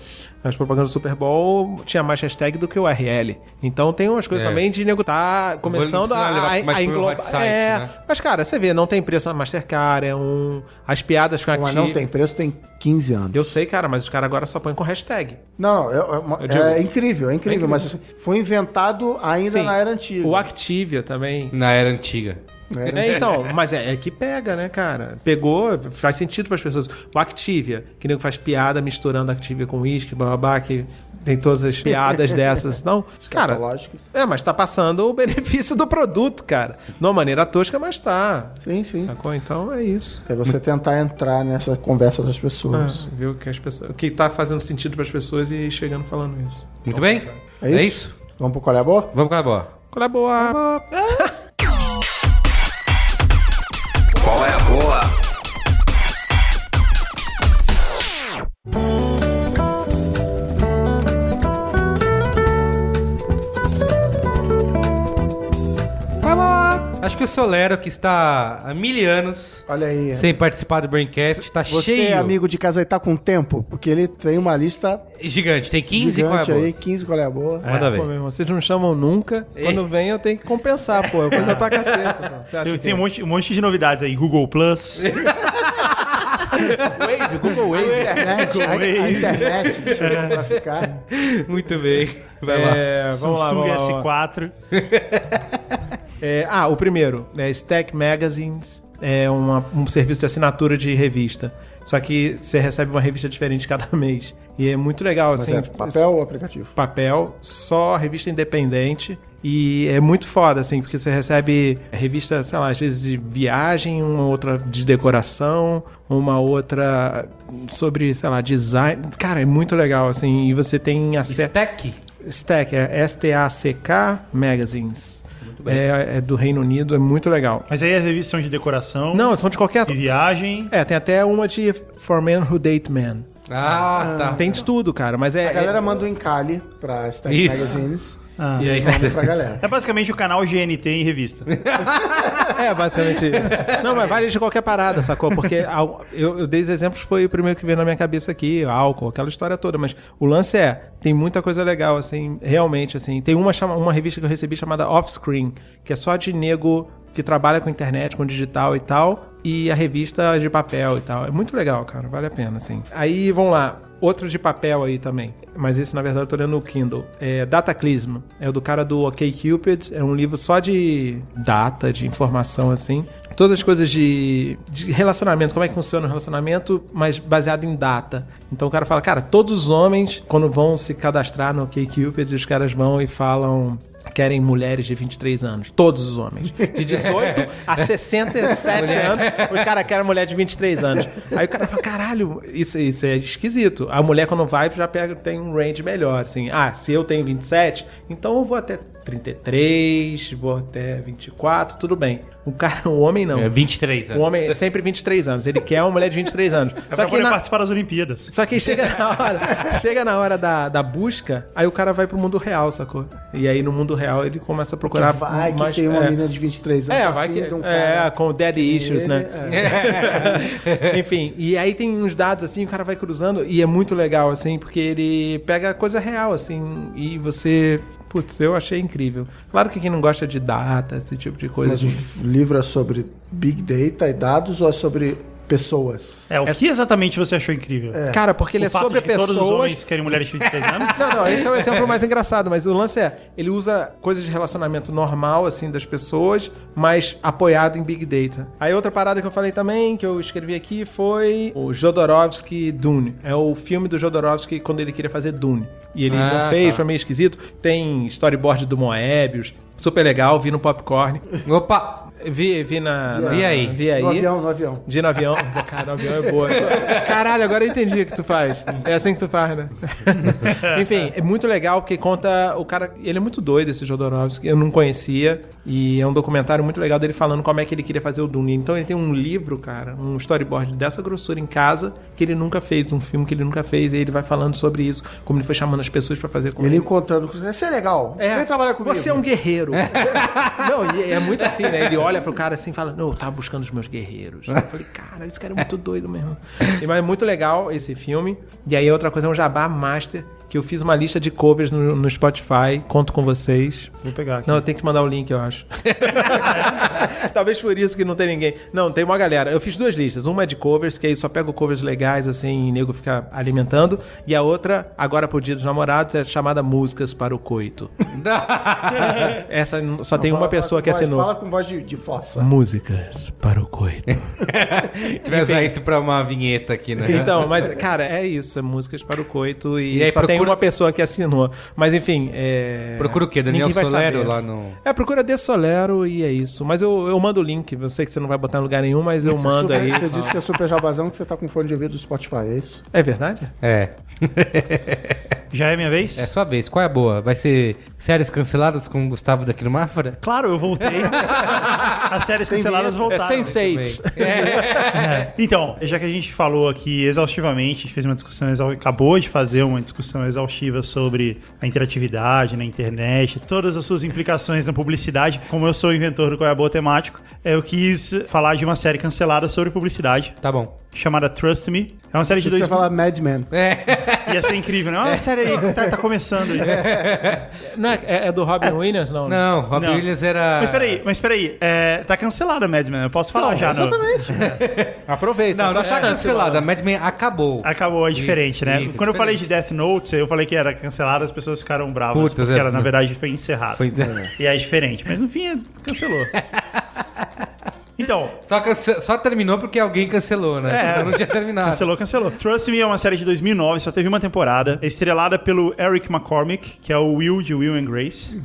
nas propagandas do Super Bowl, tinha mais hashtag do que o URL. Então tem umas coisas É. também de nego tá começando a a, a, englobar. é, né? mas cara, você vê, não tem preço na Mastercard, é um. As piadas com a Mas não tem preço, tem 15 anos. Eu sei, cara, mas os caras agora só põem com hashtag. Não, é, é digo- é incrível, é incrível, É incrível. mas assim, foi inventado ainda Sim. na era antiga. O Activia também. Na era antiga. Né? É, então, mas é, é que pega, né, cara? Pegou, faz sentido para as pessoas. O Activia, que nego faz piada misturando Activia com uísque, blá, blá, blá, que tem todas as piadas dessas. Não, cara, é, mas tá passando o benefício do produto, cara. De uma maneira tosca, mas tá. Sim, sim. Sacou? Então é isso. É você tentar entrar nessa conversa das Ah, pessoas. viu que as pessoas, o que tá fazendo sentido para as pessoas e chegando falando isso. Muito bem? É isso? Vamos pro qual é a boa? Vamos com a boa. Qual é a boa? O Solero, que está há mil anos Olha aí. sem participar do Braincast, tá Você cheio. é amigo de casa e tá com tempo? Porque ele tem uma lista Gigante, tem 15 qual é a gigante boa? aí, 15 qual é a boa. Manda ver. Pô, meu irmão, vocês não chamam nunca. Quando vem, eu tenho que compensar, pô. É coisa pra caceta. pô. Você acha Tem, que tem um, monte, um monte de novidades aí. Google Plus. Wave, Google Wave. Internet, a, a Wave. internet chegou pra ficar. Muito bem. Vai lá. É, vamos lá, Samsung vamos lá. S4. É, ah, o primeiro, é Stack Magazines, é uma- um serviço de assinatura de revista. Só que você recebe uma revista diferente cada mês. E é muito legal, Mas assim. é papel ou aplicativo? papel, só revista independente. E é muito foda, assim, porque você recebe revista, sei lá, às vezes de viagem, uma outra de decoração, uma outra sobre, sei lá, design. Cara, é muito legal, assim, e você tem acesso. Stack? Stack, é S-T-A-C-K Magazines. É, é do Reino Unido, é muito legal. Mas aí as revistas são de decoração. Não, são de qualquer. De viagem. É, tem até uma de For Men Who Date Men. Ah, tá. Tem de tudo, cara, mas é. A galera é- manda um encalhe pra Stack Isso. Magazines Ah. e mandam pra galera. É basicamente o canal GNT em revista. É, basicamente isso. Não, mas vale de qualquer parada, sacou? Porque eu, eu dei os exemplos, foi o primeiro que veio na minha cabeça aqui, álcool, aquela história toda. Mas o lance é, tem muita coisa legal, assim, realmente, assim. Tem uma, chama, uma revista que eu recebi chamada Offscreen, que é só de nego que trabalha com internet, com digital e tal, e a revista de papel e tal. É muito legal, cara, vale a pena, assim. Aí, vamos lá. Outro de papel aí também. Mas esse, na verdade, eu tô lendo no Kindle. É Dataclism. É o do cara do OkCupid. É um livro só de data, de informação, assim. Todas as coisas de, de relacionamento, como é que funciona o relacionamento, mas baseado em data. Então o cara fala, cara, todos os homens, quando vão se cadastrar no OkCupid, os caras vão e falam querem mulheres de 23 anos. Todos os homens. De 18 a 67 anos, os caras querem mulher de 23 anos. Aí o cara fala, caralho, isso, isso é esquisito. A mulher quando vai já pega, tem um range melhor, assim. Ah, se eu tenho 27, então eu vou até 33, vou até 24, tudo bem. O cara, o homem não. É 23 O anos. homem é sempre 23 anos. Ele quer uma mulher de 23 anos. É Só pra que, poder na, participar das Olimpíadas. só que chega na hora, chega na hora da, da busca, aí o cara vai pro mundo real, sacou? E aí no mundo real ele começa a procurar Vai que mais- tem uma é. menina de 23 anos. É, vai que. um é, cara. com dead issues, Ele- né? Enfim, e aí tem uns dados assim, o cara vai cruzando e é muito legal, assim, porque ele pega coisa real, assim, e você. Putz, eu achei incrível. Claro que quem não gosta de data, esse tipo de coisa. Mas o livro é sobre Big Data e dados ou é sobre pessoas? É, o que exatamente você achou incrível? Cara, porque ele o é fato sobre de que todos os pessoas. homens querem mulheres de 23 anos? Não, não, esse é o exemplo mais engraçado, mas o lance é, ele usa coisas de relacionamento normal, assim, das pessoas, mas apoiado em Big Data. Aí outra parada que eu falei também, que eu escrevi aqui, foi o Jodorowsky Dune. É o filme do Jodorowsky quando ele queria fazer Dune. E ele Ah, não fez, tá. foi meio esquisito. Tem storyboard do Moebius, super legal, vi no Popcorn. Opa! Vi, vi na... na- Vi aí. Vi aí. No avião, no avião. De no avião. Cara, no avião é boa. Caralho, agora eu entendi o que tu faz. É assim que tu faz, né? Enfim, é muito legal porque conta o cara. Ele é muito doido, esse Jodorowsky. Eu não conhecia. E é um documentário muito legal dele falando como é que ele queria fazer o Dune. Então ele tem um livro, cara, um storyboard dessa grossura em casa que ele nunca fez, um filme que ele nunca fez. E ele vai falando sobre isso, como ele foi chamando as pessoas pra fazer com Ele ele. encontrando. Isso é legal. É, Vem trabalhar comigo. Você é um guerreiro. não, e é muito assim, né? Ele olha pro cara assim e fala: Não, eu tava buscando os meus guerreiros. Eu falei, cara, esse cara é muito doido mesmo. Mas é muito legal esse filme. E aí, outra coisa é um Jabá Master, que eu fiz uma lista de covers no, no Spotify. Conto com vocês. Vou pegar aqui. Não, eu tenho que mandar o link, eu acho. Talvez por isso que não tem ninguém. Não, tem uma galera. Eu fiz duas listas. Uma é de covers, que aí só pego covers legais, assim, e nego fica alimentando. E a outra, agora por Dia dos Namorados, é chamada Músicas para o Coito. Essa só tem uma pessoa que voz- assinou. Fala com voz de, de força. Músicas para o coito. Usar isso pra uma vinheta aqui, né? Então, mas, cara, é isso. É músicas para o coito e, E aí só tem procura- uma pessoa que assinou. Mas, enfim, é... Procura o quê? Daniel Solero saber. lá no. É, procura De Solero e é isso. Mas eu, eu mando o link. Eu sei que você não vai botar em lugar nenhum, mas eu mando Super- aí. Você disse que é super jabazão que você tá com fone de ouvido do Spotify, é isso? É verdade? É. Já é minha vez? É sua vez. Qual é a boa? Vai ser séries canceladas com o Gustavo daqui no Mafra? Claro, eu voltei. As séries canceladas É voltaram. Sense8. É. Então, já que a gente falou aqui exaustivamente, a gente fez uma discussão, acabou de fazer uma discussão exaustiva sobre a interatividade na internet, todas as suas implicações na publicidade. Como eu sou o inventor do Qual é a Boa Temático, eu quis falar de uma série cancelada sobre publicidade, Tá bom. Chamada Trust Me. É uma série de dois... você falar Mad Men. Ia ser incrível, não é uma série aí que tá, tá começando aí. Não é, é- é do Robin Williams, não? né? Não, Robbie Não. Williams era. Mas peraí, mas peraí, é, tá cancelada a Mad Men, eu posso falar já, não? Exatamente. Aproveita. Não, não tá tá chance, cancelada. A Mad Men acabou. Acabou, é diferente, né? isso, Quando eu diferente. falei de Death Note, eu falei que era cancelada, as pessoas ficaram bravas, Puta, porque ela, na não. verdade, foi encerrada. Pois é. E é diferente, mas no fim, cancelou. Então, Só, cance- só terminou porque alguém cancelou, né? É. Senão não tinha terminado. Cancelou, cancelou. Trust Me é uma série de 2009, só teve uma temporada. É estrelada pelo Eric McCormick, que é o Will de Will and Grace.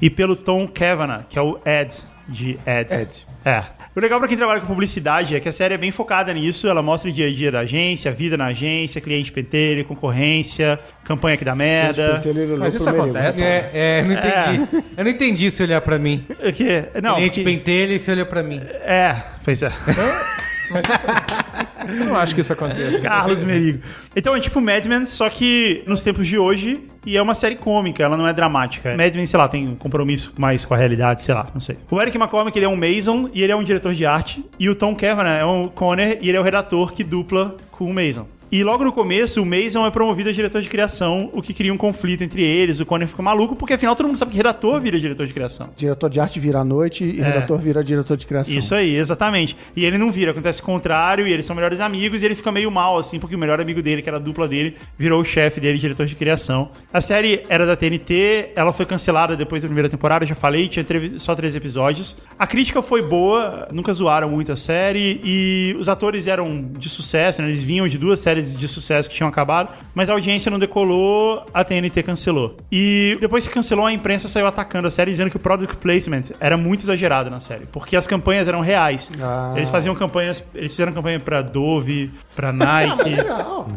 E pelo Tom Kavanagh, que é o Ed de Ed. Ed. É. O legal pra quem trabalha com publicidade é que a série é bem focada nisso. Ela mostra o dia a dia da agência, a vida na agência, cliente pentelho, concorrência, campanha que dá merda. Mas isso acontece? É, é, não entendi. Eu não entendi se olhar pra mim. O quê? Não, Cliente porque- pentelha e se olhou pra mim. É, pois é. Eu não acho que isso aconteça. Carlos Merigo. Então é tipo Mad Men, só que nos tempos de hoje, e é uma série cômica, ela não é dramática. Mad Men, sei lá, tem um compromisso mais com a realidade, sei lá, não sei. O Eric McCormick, ele é um Mason e ele é um diretor de arte, e o Tom Kavanagh é um Conner e ele é o redator que dupla com o Mason. E logo no começo, o Mason é promovido a diretor de criação, o que cria um conflito entre eles. O Conner fica maluco, porque afinal todo mundo sabe que redator vira diretor de criação. Diretor de arte vira à noite e redator vira diretor de criação. Isso aí, exatamente. E ele não vira, acontece o contrário, e eles são melhores amigos, e ele fica meio mal, assim, porque o melhor amigo dele, que era a dupla dele, virou o chefe dele, diretor de criação. A série era da TNT, ela foi cancelada depois da primeira temporada, já falei, tinha só três episódios. A crítica foi boa, nunca zoaram muito a série, e os atores eram de sucesso, né? Eles vinham de duas séries séries de sucesso que tinham acabado, mas a audiência não decolou, a TNT cancelou. E depois que cancelou, a imprensa saiu atacando a série, dizendo que o product placement era muito exagerado na série, porque as campanhas eram reais. Ah. Eles faziam campanhas, eles fizeram campanha pra Dove, pra Nike,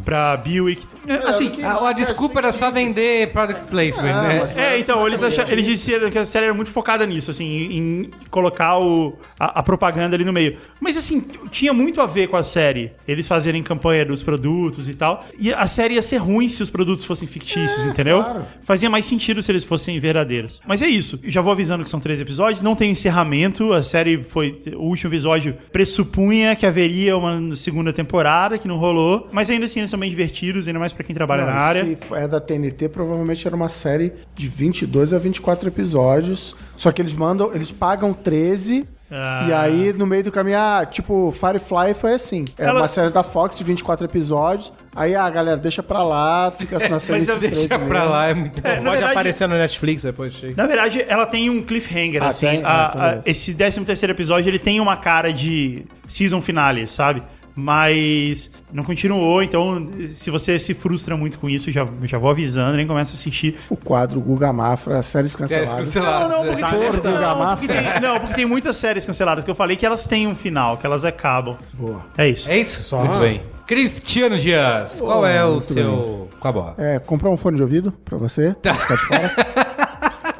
pra Buick. Assim, A, a desculpa era só vender product placement, Ah, né? mas- é, então, eles, acharam, eles disseram que a série era muito focada nisso, assim, em, em colocar o, a, a propaganda ali no meio. Mas, assim, tinha muito a ver com a série, eles fazerem campanha dos produtos e tal. E a série ia ser ruim se os produtos fossem fictícios, entendeu? claro. Fazia mais sentido se eles fossem verdadeiros. Mas é isso. Já vou avisando que são três episódios, não tem encerramento. A série foi. O último episódio pressupunha que haveria uma segunda temporada, que não rolou. Mas ainda assim, eles são bem divertidos, ainda mais pra quem trabalha na Não, área. Se é da TNT, provavelmente era uma série de 22 a 24 episódios. Só que eles mandam, eles pagam 13. Ah. E aí, no meio do caminho, ah, tipo, Firefly foi assim. Era Ela- uma série da Fox de 24 episódios. Aí, ah, galera, deixa pra lá, fica na série Mas eu esses 13 Deixa pra mesmo. lá, é muito É, bom. Pode verdade- aparecer no Netflix depois. chega. Na verdade, ela tem um cliffhanger, Ah, assim. tem? A- Ah, a- beleza. esse 13 terceiro episódio, ele tem uma cara de season finale, sabe? Mas não continuou, então se você se frustra muito com isso, já, já vou avisando, nem começa a assistir. O quadro Guga Mafra, séries É, canceladas. cancelado. Não, porque, Porra, tem, Guga não, Mafra. porque tem, não, porque tem muitas séries canceladas que eu falei que elas têm um final, que elas acabam. Boa. É isso. É isso? Muito bem. Cristiano Dias, qual é o seu... Qual a bola? É, comprar um fone de ouvido pra você, tá de fora.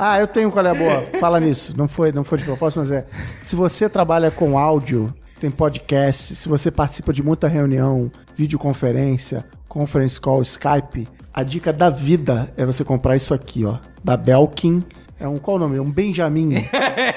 Ah, eu tenho qual é a boa. Fala nisso. Não foi, não foi de propósito, mas é. Se você trabalha com áudio, tem podcast, se você participa de muita reunião, videoconferência, conference call, Skype, a dica da vida é você comprar isso aqui, ó. Da Belkin. É um, qual o nome? Um Benjamin.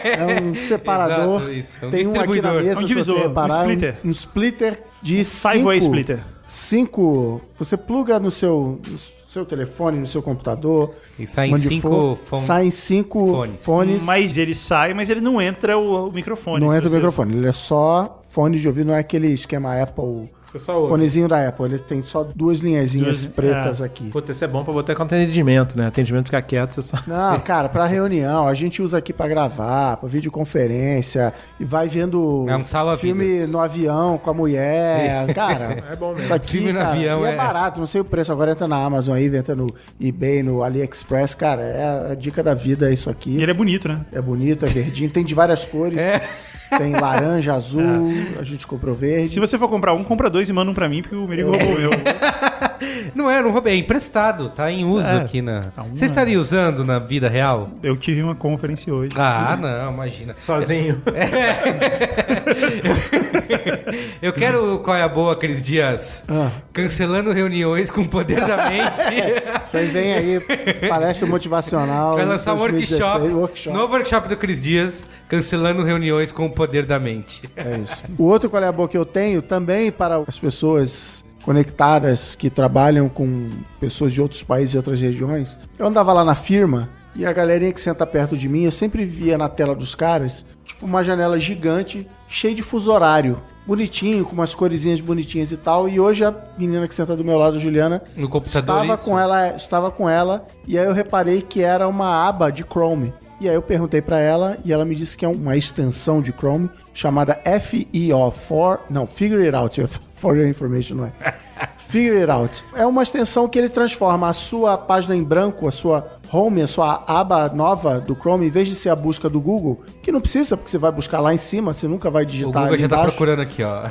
É um separador. Exato, isso. É um Tem um aqui na mesa, Um se divisor, você um reparar. splitter. Um, splitter de Five-way cinco- splitter. cinco. Você pluga no seu, no seu telefone, no seu computador. E saem cinco for, fon- Saem cinco fones. fones. Mas ele sai, mas ele não entra o, o microfone. não entra o você- microfone. Ele é só fone de ouvido, não é aquele esquema Apple. Você só ouve. Fonezinho da Apple. Ele tem só duas linhazinhas Duas- pretas é. aqui. Puta, isso é bom pra botar com atendimento, né? Atendimento fica quieto, você só. Não, cara, pra reunião, a gente usa aqui pra gravar, pra videoconferência, e vai vendo É um filme no avião com a mulher. Cara, É bom mesmo. Isso aqui, Filme no cara, avião é, é- barato, não sei o preço. Agora entra na Amazon aí, entra no eBay, no AliExpress. Cara, é a dica da vida, é isso E aqui. ele é bonito, né? É bonito, é verdinho, tem de várias cores. Tem laranja, azul, a gente comprou verde. Se você for comprar um, compra dois e manda um pra mim, porque o Merigo roubou o meu. Não é, não roubei, é emprestado, tá em uso É, aqui na... tá uma- Você estaria usando na vida real? Eu tive uma conferência hoje. Ah, não, imagina. Sozinho. Eu quero qual é a boa aqueles dias Ah. cancelando reuniões com o poder da mente. Isso aí vem aí, palestra motivacional. Vai lançar um 2016, workshop, workshop. novo workshop do Cris Dias, cancelando reuniões com o poder da mente. É isso. O outro qual é a boa que eu tenho também para as pessoas conectadas que trabalham com pessoas de outros países e outras regiões. Eu andava lá na firma e a galerinha que senta perto de mim, eu sempre via na tela dos caras, tipo uma janela gigante, cheia de fuso horário. Bonitinho, com umas coresinhas bonitinhas e tal. E hoje a menina que senta do meu lado, Juliana, No computador, estava isso? com ela, estava com ela, e aí eu reparei que era uma aba de Chrome. E aí eu perguntei pra ela e ela me disse que é uma extensão de Chrome chamada FEO for, não, Figure It Out, for your information, não é? Figure It Out. É uma extensão que ele transforma a sua página em branco, a sua home, a sua aba nova do Chrome, em vez de ser a busca do Google, que não precisa, porque você vai buscar lá em cima, você nunca vai O digitar Google ali já tá embaixo. procurando aqui, ó.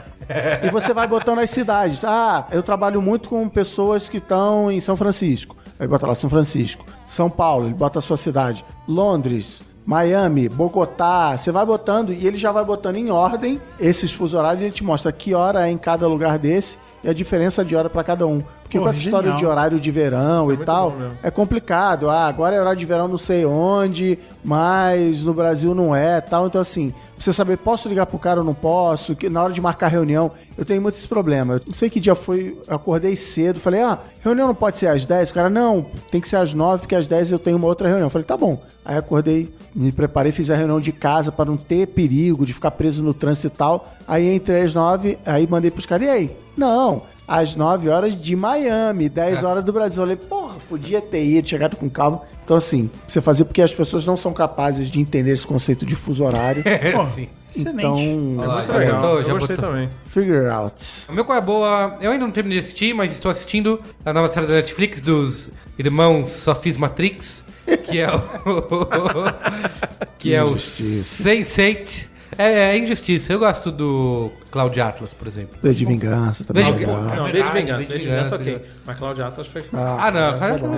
E você vai botando as cidades. Ah, eu trabalho muito com pessoas que estão em São Francisco. Aí bota lá São Francisco. São Paulo, ele bota a sua cidade. Londres, Miami, Bogotá. Você vai botando e ele já vai botando em ordem esses fuso horários e ele te mostra que hora é em cada lugar desse e a diferença de hora para cada um. Porque Pô, com essa história genial. de horário de verão e muito tal, bom mesmo. é complicado. Ah, agora é horário de verão não sei onde, mas no Brasil não é tal. Então, assim, você saber, posso ligar pro cara ou não posso? Que na hora de marcar reunião, eu tenho muito esse problema. Eu não sei que dia foi, eu acordei cedo, falei, ah, reunião não pode ser às 10? O cara, não, tem que ser às 9, porque às 10 eu tenho uma outra reunião. Eu falei, tá bom. Aí acordei, me preparei, fiz a reunião de casa para não ter perigo de ficar preso no trânsito e tal. Aí entrei às 9, aí mandei pros caras, e aí? Não, às 9 horas de Miami, 10 horas do Brasil. Eu falei, porra, podia ter ido, chegado com calma. Então, assim, você fazia porque as pessoas não são capazes de entender esse conceito de fuso horário. Pô, Sim. excelente. então, Olha lá, Muito já legal. botou, eu já gostei botou. também. figure out. O meu qual é a boa? Eu ainda não terminei de assistir, mas estou assistindo a nova série da Netflix dos irmãos Só Fiz Matrix, que é o. que é o Injustiça. Sense8. É, é injustiça. Eu gosto do Cloud Atlas, por exemplo. V de vingança também. V de é legal. vingança. Não, V de vingança, V de de vingança, ok. Mas Cláudio Atlas foi Ah, não, cara, essa é é. Essa é bom.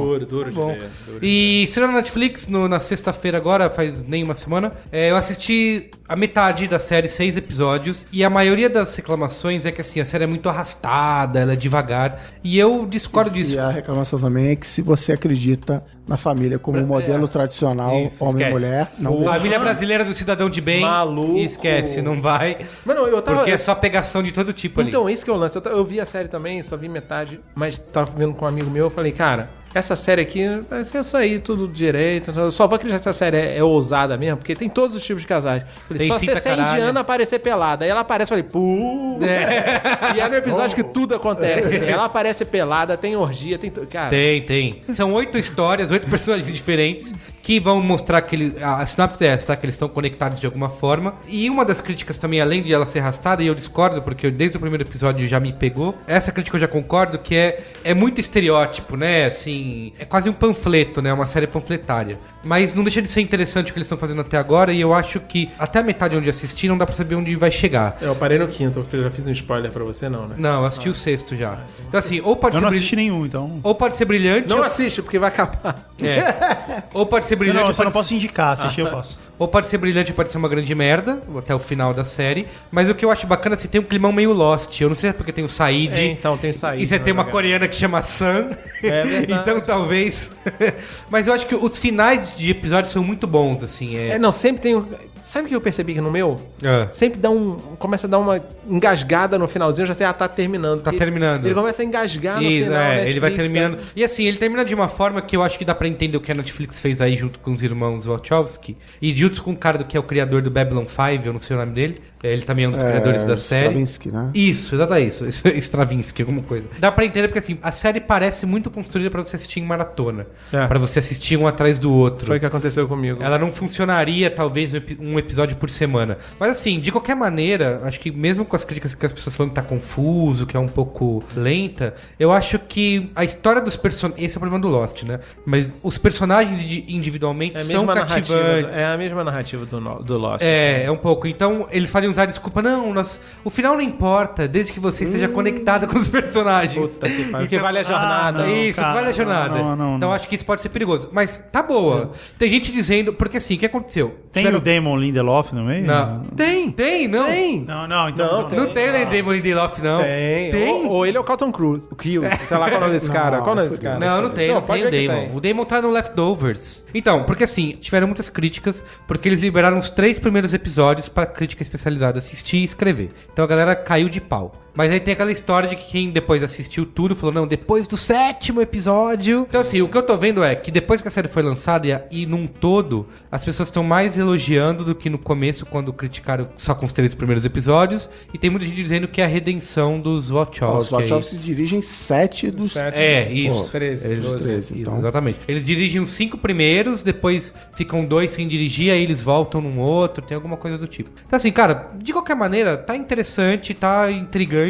duro, duro de Bom. ver. duro de E sendo na Netflix, no- na sexta-feira agora, faz nem uma semana, é, eu assisti a metade da série, seis episódios, e a maioria das reclamações é que assim, a série é muito arrastada, ela é devagar, e eu discordo disso. E a reclamação também é que se você acredita na família como um modelo tradicional, É. Isso, homem e esquece. mulher, não Família brasileira do cidadão de bem, Maluco. esquece, não vai, Mano, eu tava. porque é só pegação de todo tipo ali. Então, isso que eu lance. Eu, eu vi a série também, só vi metade, mas tava vendo com um amigo meu, eu falei, cara, essa série aqui vai ser isso aí, tudo direito. Eu só vou acreditar que essa série é, é ousada mesmo, porque tem todos os tipos de casais. Falei, só se a caralho. indiana aparecer pelada. Aí ela aparece, eu falei, pô. E é no episódio que tudo acontece. assim. Ela aparece pelada, tem orgia, tem. Cara, Tem, tem. São oito histórias, oito personagens diferentes que vão mostrar que ele, a sinopse é essa, tá? Que eles estão conectados de alguma forma. E uma das críticas também, além de ela ser arrastada, e eu discordo, porque desde o primeiro episódio já me pegou, essa crítica eu já concordo, que é, é muito estereótipo, né? Assim, é quase um panfleto, né? Uma série panfletária. Mas não deixa de ser interessante o que eles estão fazendo até agora, e eu acho que até a metade onde assisti não dá pra saber onde vai chegar. Eu parei no quinto, porque eu já fiz um spoiler pra você, não, né? Não, eu assisti o sexto já. Então assim, ou pode Eu ser não brilh- assisti nenhum, então. ou pode ser brilhante, Não ou, assiste, porque vai acabar. é. ou pode ser Não, brilhante, não, eu ou só não pode posso indicar, assistir eu posso. Ou pode ser brilhante, pode ser uma grande merda, até o final da série. Mas o que eu acho bacana é que tem um climão meio Lost. Eu não sei se é porque tem o Said. É, então, tem o Said, E você né, tem uma coreana que chama Sam. É verdade. então talvez. mas eu acho que os finais de episódios são muito bons, assim. É. É, não, sempre tem um. Sabe o que eu percebi que no meu? Ah. Sempre dá um. Começa a dar uma engasgada no finalzinho, eu já sei, ah, tá terminando. Tá terminando. Ele começa a engasgar no Isso, final. é, Netflix, ele vai terminando. né? E assim, ele termina de uma forma que eu acho que dá pra entender o que a Netflix fez aí junto com os irmãos Wachowski. E junto com o cara do que é o criador do Babylon 5, eu não sei o nome dele. É, Ele também é um dos criadores da série. Stravinsky, né? Isso, exatamente isso. Stravinsky, alguma coisa. Dá pra entender porque assim, a série parece muito construída pra você assistir em maratona. É. Pra você assistir um atrás do outro. Foi o que aconteceu comigo. Ela não funcionaria, talvez, um epi- episódio por semana. Mas assim, de qualquer maneira, acho que mesmo com as críticas que as pessoas falam que tá confuso, que é um pouco lenta, eu acho que a história dos personagens. Esse é o problema do Lost, né? Mas os personagens indi- individualmente É a são cativantes. É a mesma narrativa do, do Lost. assim. É, é um pouco. Então, eles podem usar a desculpa, não, nós, o final não importa, desde que você esteja conectado com os personagens. Hum. Puta que pariu. Porque vale a jornada. Ah, não. isso, cara, vale a jornada. não, não, não, então, não. acho que isso pode ser perigoso. Mas tá boa. Tem gente dizendo, porque assim, o que aconteceu? Tem Tiveram- o Damon Lindelof no meio? Não. Tem, tem, não. Tem! Não, não, então. Não, não, tem. Não tem o Damon Lindelof, não. Tem. Tem? Ou, ou ele é o Carlton Cruz. O Kill. Sei lá qual é o nome desse cara. Qual é o nome desse cara? Não, não tem, não, pode tem o Damon. tem. O Damon tá no Leftovers. Então, porque assim, tiveram muitas críticas, porque eles liberaram os três primeiros episódios pra crítica especializada assistir e escrever. Então a galera caiu de pau. Mas aí tem aquela história de que quem depois assistiu tudo falou, não, depois do sétimo episódio. Então, assim, o que eu tô vendo é que depois que a série foi lançada e, e num todo, as pessoas estão mais elogiando do que no começo, quando criticaram só com os três primeiros episódios. E tem muita gente dizendo que é a redenção dos Wachowski. Os Wachowski dirigem sete dos... Sete. É, isso. Pô, 13, Eles 12. 13, Isso, então. exatamente. Eles dirigem os cinco primeiros, depois ficam dois sem dirigir, aí eles voltam num outro, tem alguma coisa do tipo. Então, assim, cara, de qualquer maneira, tá interessante, tá intrigante,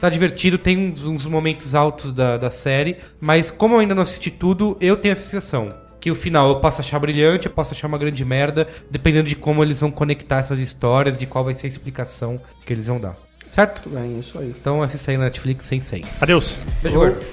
tá divertido, tem uns, uns momentos altos da, da série, mas como eu ainda não assisti tudo, eu tenho a sensação que o final eu posso achar brilhante, eu posso achar uma grande merda, dependendo de como eles vão conectar essas histórias, de qual vai ser a explicação que eles vão dar. Certo? Muito bem, isso aí. Então assista aí na Netflix sem 100. Adeus. Beijo, gordo.